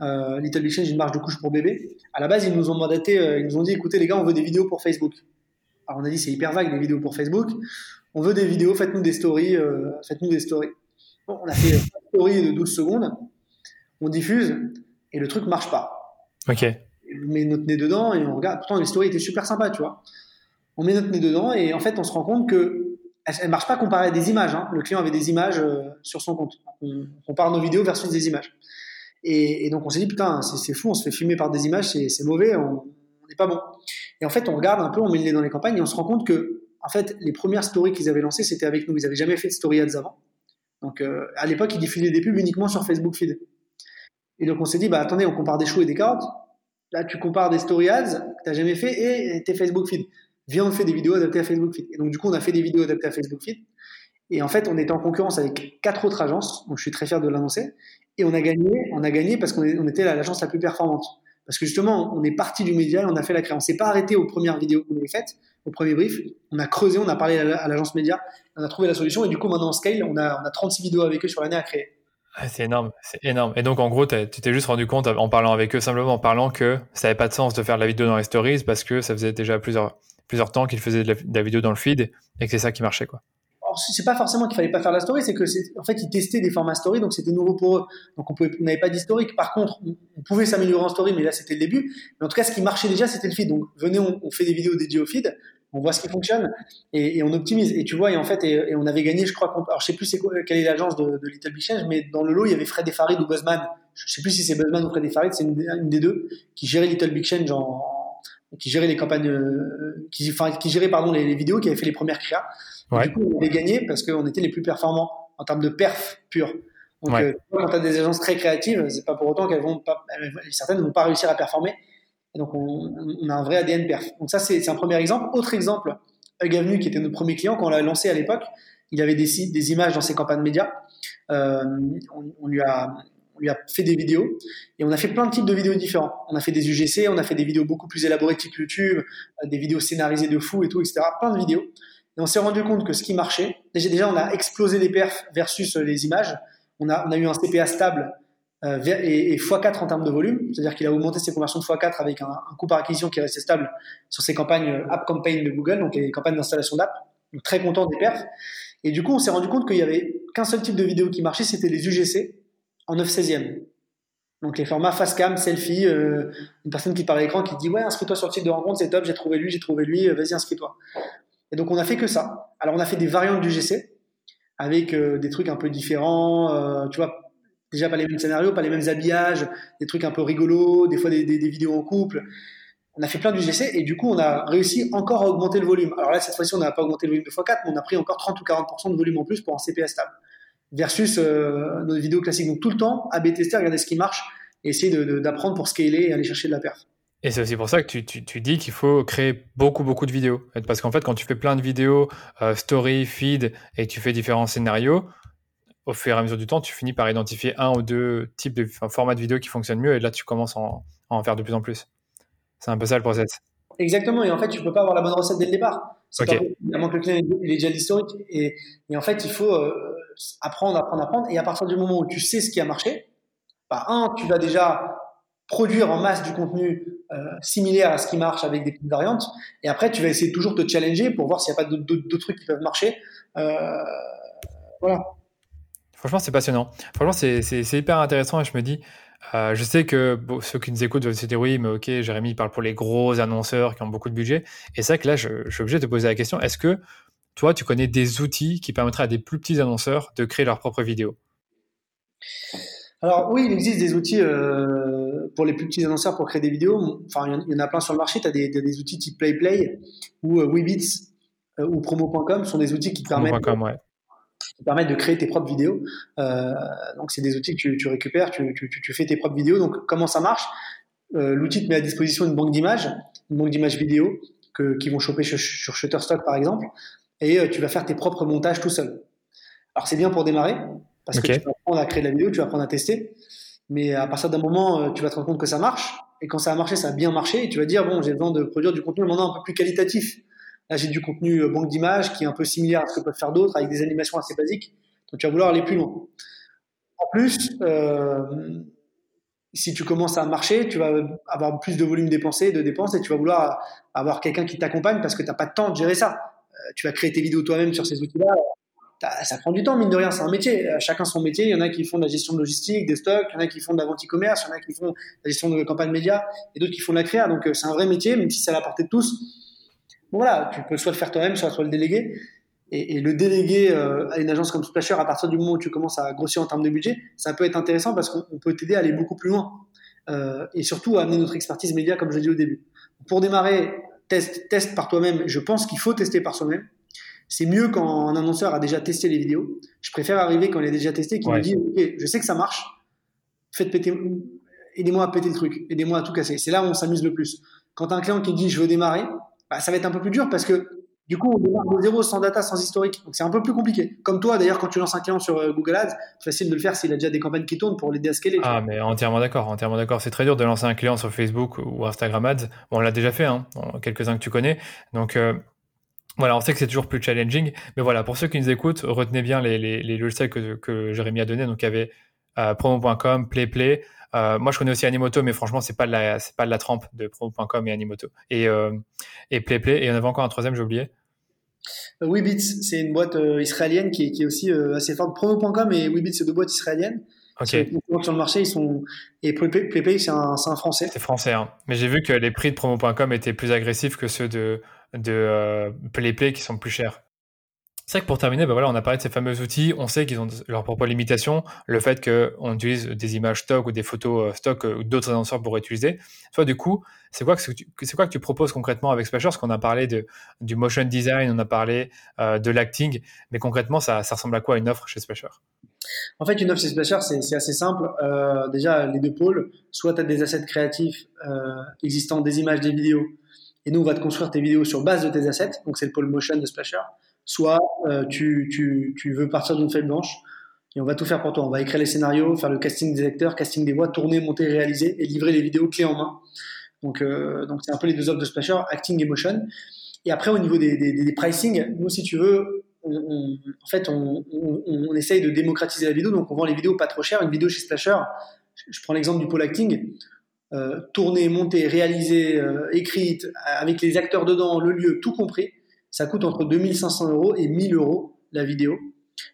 Euh, Little Big Change une marche de couche pour bébé. À la base ils nous ont mandaté ils nous ont dit écoutez les gars on veut des vidéos pour Facebook. Alors on a dit c'est hyper vague des vidéos pour Facebook on veut des vidéos faites-nous des stories faites-nous des stories bon, on a fait une story de 12 secondes on diffuse et le truc marche pas. Ok. On met notre nez dedans et on regarde. Pourtant, les stories étaient super sympas, tu vois. On met notre nez dedans et en fait, on se rend compte que elle marche pas comparée à des images. Hein. Le client avait des images euh, sur son compte. On compare nos vidéos versus des images. Et, donc on s'est dit putain, c'est fou, on se fait filmer par des images, c'est mauvais, on n'est pas bon. Et en fait, on regarde un peu, on met le nez dans les campagnes et on se rend compte que en fait, les premières stories qu'ils avaient lancées, c'était avec nous. Ils avaient jamais fait de story ads avant. Donc euh, à l'époque, ils diffusaient des pubs uniquement sur Facebook Feed. Et donc on s'est dit, bah attendez, on compare des choux et des carottes. Là, tu compares des story ads que tu n'as jamais fait et tes Facebook feed. Viens, on fait des vidéos adaptées à Facebook feed. Et donc du coup, on a fait des vidéos adaptées à Facebook feed. Et en fait, on était en concurrence avec quatre autres agences, donc je suis très fier de l'annoncer. Et on a gagné, on a gagné parce qu'on on était l'agence la plus performante. Parce que justement, on est parti du média et on a fait la création. On s'est pas arrêté aux premières vidéos qu'on avait faites, au premier brief. On a creusé, on a parlé à l'agence média, on a trouvé la solution. Et du coup, maintenant, on scale, on a, on a 36 vidéos avec eux sur l'année à créer. Ah, c'est énorme, c'est énorme. Et donc en gros, tu t'es juste rendu compte en parlant avec eux, simplement en parlant que ça n'avait pas de sens de faire de la vidéo dans les stories parce que ça faisait déjà plusieurs, plusieurs temps qu'ils faisaient de la, vidéo dans le feed et que c'est ça qui marchait quoi. C'est pas forcément qu'il fallait pas faire la story, c'est que en fait ils testaient des formats story, donc c'était nouveau pour eux. Donc on n'avait pas d'historique. Par contre, on, pouvait s'améliorer en story, mais là c'était le début. Mais en tout cas, ce qui marchait déjà, c'était le feed. Donc venez, on, on fait des vidéos dédiées au feed on voit ce qui fonctionne et, on optimise. Et tu vois, et en fait, et, on avait gagné, je crois, alors je sais plus c'est quelle est l'agence de, Little Big Change, mais dans le lot, il y avait Fred et Farid ou Buzzman. Je sais plus si c'est Buzzman ou Fred et Farid, c'est une, des deux qui gérait Little Big Change en, qui gérait les campagnes, euh, qui, enfin, qui gérait pardon les, vidéos, qui avait fait les premières créas. Du coup, on avait gagné parce qu'on était les plus performants en termes de perf pur. Donc, euh, quand tu as des agences très créatives, c'est pas pour autant qu'elles vont pas, certaines vont pas réussir à performer. Et donc, on, a un vrai ADN perf. Donc, ça, c'est un premier exemple. Autre exemple, Hug Avenue, qui était notre premier client, quand on l'a lancé à l'époque, il avait des, des images dans ses campagnes médias. Euh, on, lui a, on lui a fait des vidéos et on a fait plein de types de vidéos différents. On a fait des UGC, on a fait des vidéos beaucoup plus élaborées type YouTube, euh, des vidéos scénarisées de fou et tout, etc. Plein de vidéos. Et on s'est rendu compte que ce qui marchait, déjà, on a explosé les perfs versus les images. On a, on a eu un CPA stable euh, et, x4 en termes de volume, c'est-à-dire qu'il a augmenté ses conversions de x4 avec un, coût par acquisition qui est resté stable sur ses campagnes euh, App Campaign de Google, donc les campagnes d'installation d'app. Donc très content des perfs. Et du coup, on s'est rendu compte qu'il y avait qu'un seul type de vidéo qui marchait, c'était les UGC en 9 16e. Donc les formats face cam, selfie, euh, une personne qui parle à l'écran qui dit ouais inscris-toi sur le site de rencontre, c'est top, j'ai trouvé lui, j'ai trouvé lui, vas-y inscris-toi. Et donc on a fait que ça. Alors on a fait des variantes d'UGC avec des trucs un peu différents, tu vois, déjà pas les mêmes scénarios, pas les mêmes habillages, des trucs un peu rigolos, des fois des, vidéos en couple. On a fait plein d'UGC et du coup, on a réussi encore à augmenter le volume. Alors là, cette fois-ci, on n'a pas augmenté le volume de x4, mais on a pris encore 30 ou 40% de volume en plus pour un CPS stable. Versus euh, nos vidéos classiques. Donc tout le temps, AB tester, regarder ce qui marche et essayer d'apprendre pour scaler et aller chercher de la perf. Et c'est aussi pour ça que tu, tu, dis qu'il faut créer beaucoup, beaucoup de vidéos. Parce qu'en fait, quand tu fais plein de vidéos, euh, story, feed, et tu fais différents scénarios, au fur et à mesure du temps, tu finis par identifier un ou deux types de formats de vidéo qui fonctionnent mieux et là, tu commences à en, faire de plus en plus. C'est un peu ça le process. Exactement. Et en fait, tu peux pas avoir la bonne recette dès le départ. C'est okay. que le client il est déjà l'historique. Et, et, en fait, il faut euh, apprendre, apprendre, apprendre. Et à partir du moment où tu sais ce qui a marché, bah, un, tu vas déjà produire en masse du contenu euh, similaire à ce qui marche avec des petites variantes. Et après, tu vas essayer toujours de te challenger pour voir s'il n'y a pas d'autres trucs qui peuvent marcher. Euh, voilà. Franchement, c'est passionnant. Franchement, c'est hyper intéressant et je me dis, euh, je sais que ceux qui nous écoutent vont se dire oui, mais ok, Jérémy parle pour les gros annonceurs qui ont beaucoup de budget. Et c'est vrai que là, je, suis obligé de te poser la question est-ce que toi, tu connais des outils qui permettraient à des plus petits annonceurs de créer leurs propres vidéos Alors oui, il existe des outils euh, pour les plus petits annonceurs pour créer des vidéos. Enfin, il y en a plein sur le marché. Tu as, des outils type PlayPlay ou euh, Weebits ou Promo.com sont des outils qui permettent qui permettent de créer tes propres vidéos. Euh, donc, c'est des outils que tu, récupères, tu, fais tes propres vidéos. Donc, comment ça marche? Euh, L'outil te met à disposition une banque d'images, une banque d'images vidéo que, qui vont choper sur, Shutterstock, par exemple, et euh, tu vas faire tes propres montages tout seul. Alors, c'est bien pour démarrer, parce que tu vas apprendre à créer de la vidéo, tu vas apprendre à tester. Mais à partir d'un moment, euh, tu vas te rendre compte que ça marche. Et quand ça a marché, ça a bien marché. Et tu vas dire, bon, j'ai besoin de produire du contenu maintenant un peu plus qualitatif. Là, j'ai du contenu euh, banque d'images qui est un peu similaire à ce que peuvent faire d'autres avec des animations assez basiques. Donc, tu vas vouloir aller plus loin. En plus, euh, si tu commences à marcher, tu vas avoir plus de volume dépensé, de dépenses, et tu vas vouloir avoir quelqu'un qui t'accompagne parce que tu n'as pas de temps de gérer ça. Euh, tu vas créer tes vidéos toi-même sur ces outils-là. Ça prend du temps, mine de rien, c'est un métier. Euh, chacun son métier. Il y en a qui font de la gestion de logistique, des stocks, il y en a qui font de la vente e-commerce, il y en a qui font de la gestion de campagne média, et d'autres qui font de la créa. Donc c'est un vrai métier, même si c'est à la portée de tous. Bon, voilà, tu peux soit le faire toi-même, soit, le déléguer. Et, le déléguer euh, à une agence comme Splasher, à partir du moment où tu commences à grossir en termes de budget, ça peut être intéressant parce qu'on peut t'aider à aller beaucoup plus loin. Euh, et surtout à amener notre expertise média, comme je l'ai dit au début. Pour démarrer, teste, teste par toi-même. Je pense qu'il faut tester par soi-même. C'est mieux quand un annonceur a déjà testé les vidéos. Je préfère arriver quand il a déjà testé, qu'il me dit Ok, je sais que ça marche, faites péter, aidez-moi à péter le truc, aidez-moi à tout casser. C'est là où on s'amuse le plus. Quand un client qui dit je veux démarrer, bah, ça va être un peu plus dur parce que du coup, on démarre de zéro, sans data, sans historique. Donc c'est un peu plus compliqué. Comme toi, d'ailleurs, quand tu lances un client sur euh, Google Ads, c'est facile de le faire s'il a déjà des campagnes qui tournent pour l'aider à scaler. Ah, mais entièrement d'accord, entièrement d'accord. C'est très dur de lancer un client sur Facebook ou Instagram Ads. Bon, on l'a déjà fait, hein, quelques-uns que tu connais. Donc euh, voilà, on sait que c'est toujours plus challenging. Mais voilà, pour ceux qui nous écoutent, retenez bien les, les, logiciels que, que Jérémy a donné. Donc il y avait euh, promo.com, PlayPlay. moi, je connais aussi Animoto, mais franchement, c'est pas de la, c'est pas de la trempe de promo.com et Animoto et et PlayPlay. Et il y en avait encore un troisième, j'ai oublié. Euh, Weebits, c'est une boîte euh, israélienne qui est, qui est aussi euh, assez forte. Promo.com et Weebits, c'est deux boîtes israéliennes. Ok. Sur le marché, ils sont. Et PlayPay, c'est un, un, français. C'est français, hein. Mais j'ai vu que les prix de promo.com étaient plus agressifs que ceux de, de PlayPay qui sont plus chers. C'est vrai que pour terminer, bah voilà, on a parlé de ces fameux outils. On sait qu'ils ont leurs propres limitations. Le fait qu'on utilise des images stock ou des photos stock ou d'autres annonceurs pour utiliser. Soit du coup, c'est quoi, que tu, quoi que tu proposes concrètement avec Splasher? Parce qu'on a parlé de, du motion design, on a parlé euh, de l'acting, mais concrètement, ça, ressemble à quoi une offre chez Splasher? En fait, une offre chez Splasher, c'est assez simple. Euh, déjà, les deux pôles, soit tu as des assets créatifs euh, existants, des images, des vidéos, et nous, on va te construire tes vidéos sur base de tes assets. Donc, c'est le pôle motion de Splasher soit euh, tu, veux partir d'une feuille blanche et on va tout faire pour toi. On va écrire les scénarios, faire le casting des acteurs, casting des voix, tourner, monter, réaliser et livrer les vidéos clés en main. Donc, euh, c'est un peu les deux offres de Splasher, acting et motion. Et après, au niveau des, des, des pricing, nous, si tu veux, en fait, on, essaye de démocratiser la vidéo. Donc, on vend les vidéos pas trop chères. Une vidéo chez Splasher, je prends l'exemple du pôle acting, euh, tournée, montée, réalisée, euh, écrite, avec les acteurs dedans, le lieu, tout compris ça coûte entre 2500 euros et 1000 euros la vidéo.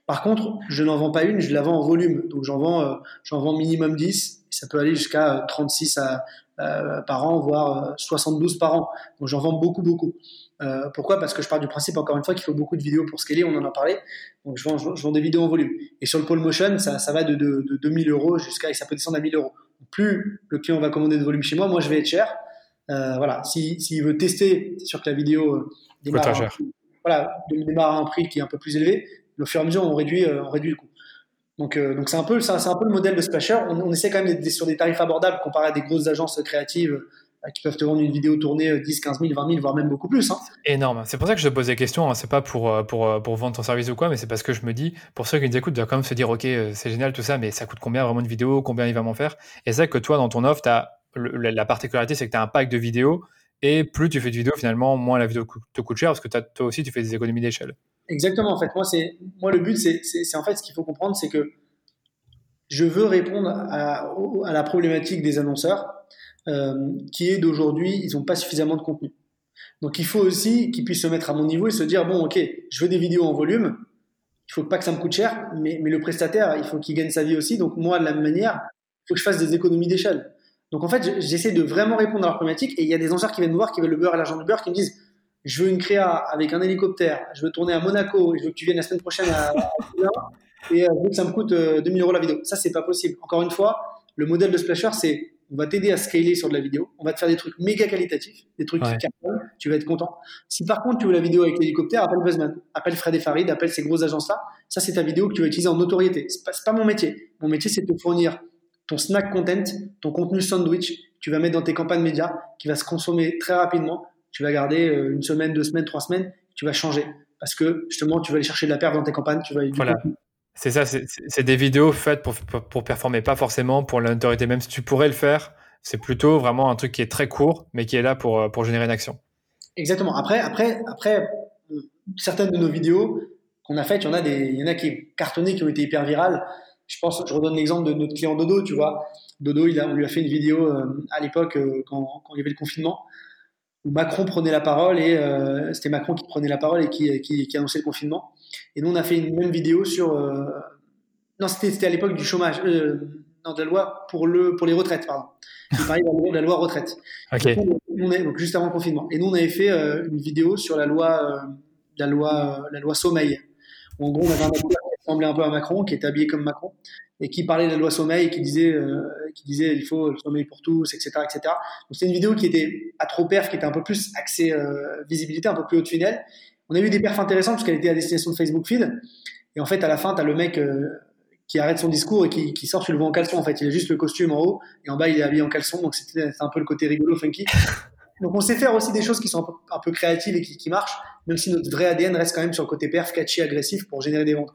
Par contre, je n'en vends pas une, je la vends en volume. Donc j'en vends, euh, vends minimum 10. Ça peut aller jusqu'à 36 à, euh, par an, voire 72 euh, par an. Donc j'en vends beaucoup, beaucoup. Euh, pourquoi? Parce que je pars du principe, encore une fois, qu'il faut beaucoup de vidéos pour scaler, on en a parlé. Donc je vends, des vidéos en volume. Et sur le pole motion, ça, va de, de, de 2000 euros jusqu'à, ça peut descendre à 1000 euros. Plus le client va commander de volume chez moi, moi je vais être cher. Euh, voilà, s'il si, veut tester, c'est sûr que la vidéo démarre, un, voilà, démarre à un prix qui est un peu plus élevé. Au fur et à mesure, on réduit, euh, on réduit le coût. Donc, euh, donc c'est un peu, c'est un peu le modèle de Splasher. On, on essaie quand même d'être sur des tarifs abordables comparé à des grosses agences créatives euh, qui peuvent te vendre une vidéo tournée 10, 15 000, 20 000, voire même beaucoup plus. Hein. Énorme. C'est pour ça que je te pose des questions. Hein. C'est pas pour, pour, pour vendre ton service ou quoi, mais c'est parce que je me dis, pour ceux qui nous écoutent, doivent quand même se dire, OK, c'est génial tout ça, mais ça coûte combien vraiment une vidéo? Combien il va m'en faire? Et c'est vrai que toi, dans ton offre, as, la particularité, c'est que tu as un pack de vidéos et plus tu fais de vidéos, finalement, moins la vidéo te coûte cher parce que toi aussi, tu fais des économies d'échelle. Exactement. En fait, moi, c'est, moi le but, c'est, en fait ce qu'il faut comprendre, c'est que je veux répondre à, la problématique des annonceurs euh, qui est d'aujourd'hui, ils n'ont pas suffisamment de contenu. Donc, il faut aussi qu'ils puissent se mettre à mon niveau et se dire bon, ok, je veux des vidéos en volume. Il faut pas que ça me coûte cher, mais, mais le prestataire, il faut qu'il gagne sa vie aussi. Donc, moi, de la même manière, il faut que je fasse des économies d'échelle. Donc en fait, j'essaie de vraiment répondre à leurs problématiques et il y a des lanceurs qui viennent me voir, qui veulent le beurre et l'argent du beurre, qui me disent je veux une créa avec un hélicoptère, je veux tourner à Monaco, et je veux que tu viennes la semaine prochaine à, et je veux que ça me coûte 2000 euh, euros la vidéo. Ça, c'est pas possible. Encore une fois, le modèle de Splasher, c'est on va t'aider à scaler sur de la vidéo, on va te faire des trucs méga qualitatifs, des trucs qui cartonnent, tu vas être content. Si par contre tu veux la vidéo avec l'hélicoptère, appelle Buzzman, appelle Fred et Farid, appelle ces grosses agences-là. Ça, c'est ta vidéo que tu vas utiliser en notoriété. C'est pas, pas mon métier. Mon métier, c'est de te fournir ton snack content, ton contenu sandwich, tu vas mettre dans tes campagnes médias, qui va se consommer très rapidement. Tu vas garder euh, une semaine, deux semaines, trois semaines, tu vas changer. Parce que justement, tu vas aller chercher de la perte dans tes campagnes. Tu vas voilà. C'est ça, c'est des vidéos faites pour, pour, performer, pas forcément pour la notoriété, même si tu pourrais le faire. C'est plutôt vraiment un truc qui est très court, mais qui est là pour, pour générer une action. Exactement. Après, après, après, certaines de nos vidéos qu'on a faites, il y en a des, il y en a qui cartonné, qui ont été hyper virales. Je pense, je redonne l'exemple de notre client Dodo, tu vois. Dodo, il a, on lui a fait une vidéo euh, à l'époque euh, quand, quand, il y avait le confinement où Macron prenait la parole et euh, c'était Macron qui prenait la parole et qui, qui, qui, annonçait le confinement. Et nous, on a fait une même vidéo sur. non, c'était à l'époque du chômage, non, de la loi pour, le, pour les retraites, pardon. Il parlait de la loi, retraite. Okay. Donc, on est, donc, juste avant le confinement. Et nous, on avait fait une vidéo sur la loi, la loi, la loi sommeil. En gros, on avait un ressemblait un peu à Macron, qui était habillé comme Macron, et qui parlait de la loi sommeil, qui disait, euh, qui disait il faut le sommeil pour tous, etc., etc. Donc c'est une vidéo qui était à trop perf, qui était un peu plus axée euh, visibilité, un peu plus haut de funnel. On a eu des perfs intéressantes parce qu'elle était à destination de Facebook Feed. Et en fait, à la fin, tu as le mec euh, qui arrête son discours et qui, qui, sort, tu le vois en caleçon. En fait, il a juste le costume en haut et en bas, il est habillé en caleçon. Donc c'était un peu le côté rigolo, funky. Donc on sait faire aussi des choses qui sont un peu, un peu créatives et qui, qui, marchent, même si notre vrai ADN reste quand même sur le côté perf, catchy, agressif pour générer des ventes.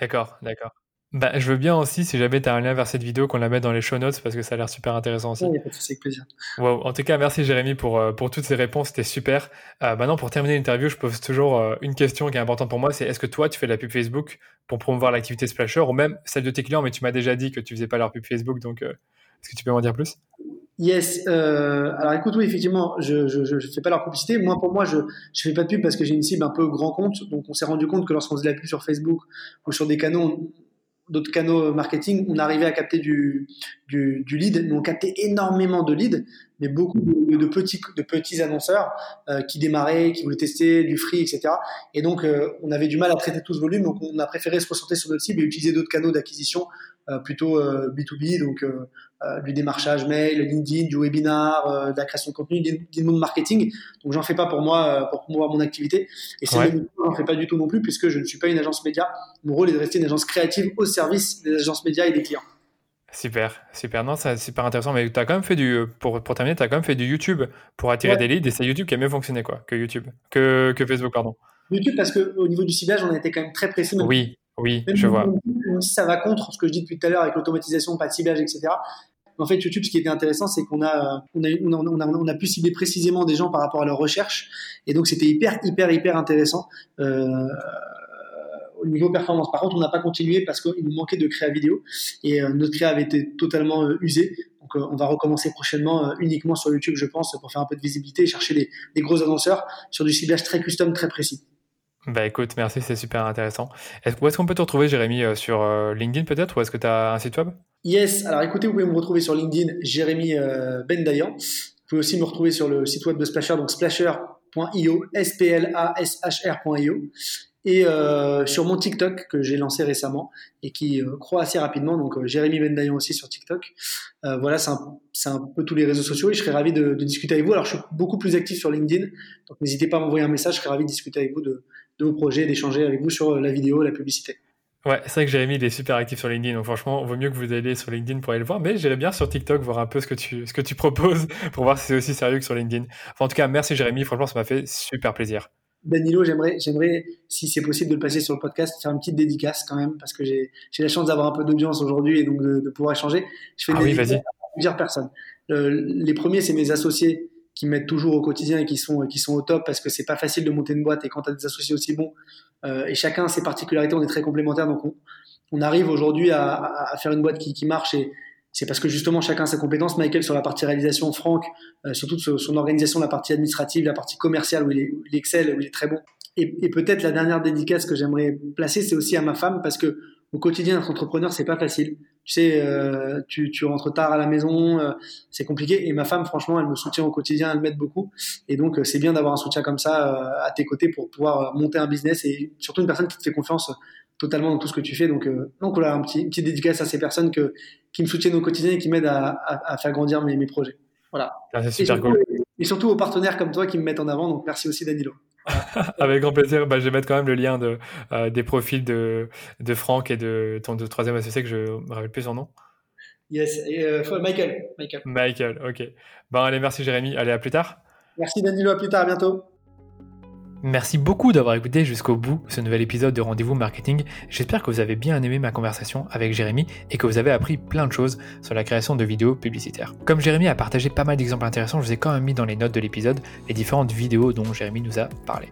D'accord, d'accord. Bah, je veux bien aussi, si jamais tu as un lien vers cette vidéo, qu'on la mette dans les show notes parce que ça a l'air super intéressant aussi. Oui, c'est plaisir. Wow. En tout cas, merci Jérémy pour, euh, pour toutes ces réponses, c'était super. Euh, maintenant, pour terminer l'interview, je pose toujours euh, une question qui est importante pour moi c'est est-ce que toi, tu fais de la pub Facebook pour promouvoir l'activité Splasher ou même celle de tes clients, mais tu m'as déjà dit que tu faisais pas leur pub Facebook, donc est-ce que tu peux m'en dire plus? Yes. Euh, alors écoute, oui, effectivement, je je fais pas leur publicité. Moi, pour moi, je je fais pas de pub parce que j'ai une cible un peu grand compte. Donc, on s'est rendu compte que lorsqu'on faisait la pub sur Facebook ou sur des canaux, d'autres canaux marketing, on arrivait à capter du, lead. Nous, on captait énormément de leads, mais beaucoup de, petits, annonceurs euh, qui démarraient, qui voulaient tester du free, etc. Et donc, euh, on avait du mal à traiter tout ce volume. Donc, on a préféré se concentrer sur notre cible et utiliser d'autres canaux d'acquisition euh, plutôt B2B, euh, donc euh, du démarchage mail, LinkedIn, du webinar, de la création de contenu, du monde marketing. Donc j'en fais pas pour moi pour promouvoir mon activité. Et c'est ouais. j'en fais pas du tout non plus puisque je ne suis pas une agence média. Mon rôle est de rester une agence créative au service des agences médias et des clients. Super, super. Non, c'est super intéressant. Mais tu as quand même fait du, pour, pour terminer, tu as quand même fait du YouTube pour attirer ouais. des leads et c'est YouTube qui a mieux fonctionné quoi, que YouTube, que, que Facebook, pardon. YouTube parce qu'au niveau du ciblage, on a été quand même très précis. Oui, oui, même je vois. Même si ça va contre ce que je dis depuis tout à l'heure avec l'automatisation, pas de ciblage, etc. En fait, YouTube, ce qui était intéressant, c'est qu'on a, on a, on a, on a, on a, pu cibler précisément des gens par rapport à leur recherche. Et donc, c'était hyper, hyper, hyper intéressant. Euh, au niveau performance. Par contre, on n'a pas continué parce qu'il nous manquait de créa vidéo et euh, notre créa avait été totalement euh, usée. Donc, euh, on va recommencer prochainement uniquement sur YouTube, je pense, pour faire un peu de visibilité et chercher des, des gros annonceurs sur du ciblage très custom, très précis. Bah écoute, merci, c'est super intéressant. Est où est-ce qu'on peut te retrouver, Jérémy, sur LinkedIn peut-être, ou est-ce que tu as un site web? Yes, alors écoutez, vous pouvez me retrouver sur LinkedIn, Jérémy euh, Bendayan. Vous pouvez aussi me retrouver sur le site web de Splasher, donc splasher.io, S-P-L-A-S-H-R.io. Et euh, sur mon TikTok que j'ai lancé récemment et qui euh, croît assez rapidement, donc euh, Jérémy Bendayan aussi sur TikTok. Euh, voilà, c'est un, peu tous les réseaux sociaux et je serais ravi de, discuter avec vous. Alors je suis beaucoup plus actif sur LinkedIn, donc n'hésitez pas à m'envoyer un message, je serais ravi de discuter avec vous de, vos projets, d'échanger avec vous sur la vidéo, la publicité. Ouais, c'est vrai que Jérémy, il est super actif sur LinkedIn, donc franchement, vaut mieux que vous alliez sur LinkedIn pour aller le voir, mais j'irai bien sur TikTok voir un peu ce que tu, ce que tu proposes pour voir si c'est aussi sérieux que sur LinkedIn. Enfin, en tout cas, merci Jérémy, franchement, ça m'a fait super plaisir. Danilo, j'aimerais, j'aimerais, si c'est possible de le passer sur le podcast, faire une petite dédicace quand même, parce que j'ai, j'ai la chance d'avoir un peu d'audience aujourd'hui et donc de, de, pouvoir échanger. Je fais une ah oui, vas-y. à plusieurs personnes. Euh, les premiers, c'est mes associés qui m'aident toujours au quotidien et qui sont, qui sont au top parce que c'est pas facile de monter une boîte et quand tu as des associés aussi bons, euh, et chacun a ses particularités, on est très complémentaires, donc on, on arrive aujourd'hui à, à, faire une boîte qui, qui marche et c'est parce que justement chacun a ses compétences. Michael sur la partie réalisation, Franck euh, sur son organisation, la partie administrative, la partie commerciale où il, est, où il excelle, où il est très bon. Et, et peut-être la dernière dédicace que j'aimerais placer, c'est aussi à ma femme parce que au quotidien d'être entrepreneur, c'est pas facile. Tu sais, euh, tu, tu, rentres tard à la maison, euh, c'est compliqué. Et ma femme, franchement, elle me soutient au quotidien, elle m'aide beaucoup. Et donc, c'est bien d'avoir un soutien comme ça à tes côtés pour pouvoir monter un business et surtout une personne qui te fait confiance totalement dans tout ce que tu fais. Donc, euh, donc voilà, un petit, une petite dédicace à ces personnes que, qui me soutiennent au quotidien et qui m'aident à, à, à, faire grandir mes, mes projets. Voilà. Ah, c'est super et cool. Et surtout aux partenaires comme toi qui me mettent en avant. Donc merci aussi Danilo. Avec grand plaisir. Bah, je vais mettre quand même le lien de, euh, des profils de, de Franck et de ton de troisième associé que je me rappelle plus son nom. Yes, et, euh, Michael. Michael. Michael, ok. Bon, allez, merci Jérémy. Allez, à plus tard. Merci Danilo, à plus tard, à bientôt. Merci beaucoup d'avoir écouté jusqu'au bout ce nouvel épisode de Rendez-vous Marketing. J'espère que vous avez bien aimé ma conversation avec Jérémy et que vous avez appris plein de choses sur la création de vidéos publicitaires. Comme Jérémy a partagé pas mal d'exemples intéressants, je vous ai quand même mis dans les notes de l'épisode les différentes vidéos dont Jérémy nous a parlé.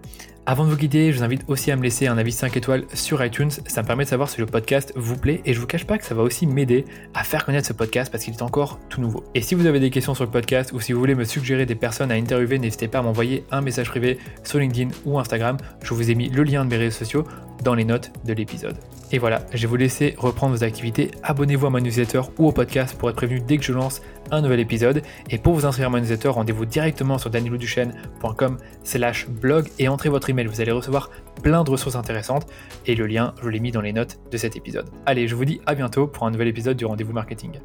Avant de vous quitter, je vous invite aussi à me laisser un avis 5 étoiles sur iTunes. Ça me permet de savoir si le podcast vous plaît et je vous cache pas que ça va aussi m'aider à faire connaître ce podcast parce qu'il est encore tout nouveau. Et si vous avez des questions sur le podcast ou si vous voulez me suggérer des personnes à interviewer, n'hésitez pas à m'envoyer un message privé sur LinkedIn ou Instagram. Je vous ai mis le lien de mes réseaux sociaux dans les notes de l'épisode. Et voilà, je vais vous laisser reprendre vos activités. Abonnez-vous à mon newsletter ou au podcast pour être prévenu dès que je lance un nouvel épisode. Et pour vous inscrire à mon newsletter, rendez-vous directement sur danielouduchesne.com slash blog et entrez votre email. Vous allez recevoir plein de ressources intéressantes et le lien, je l'ai mis dans les notes de cet épisode. Allez, je vous dis à bientôt pour un nouvel épisode du Rendez-vous Marketing.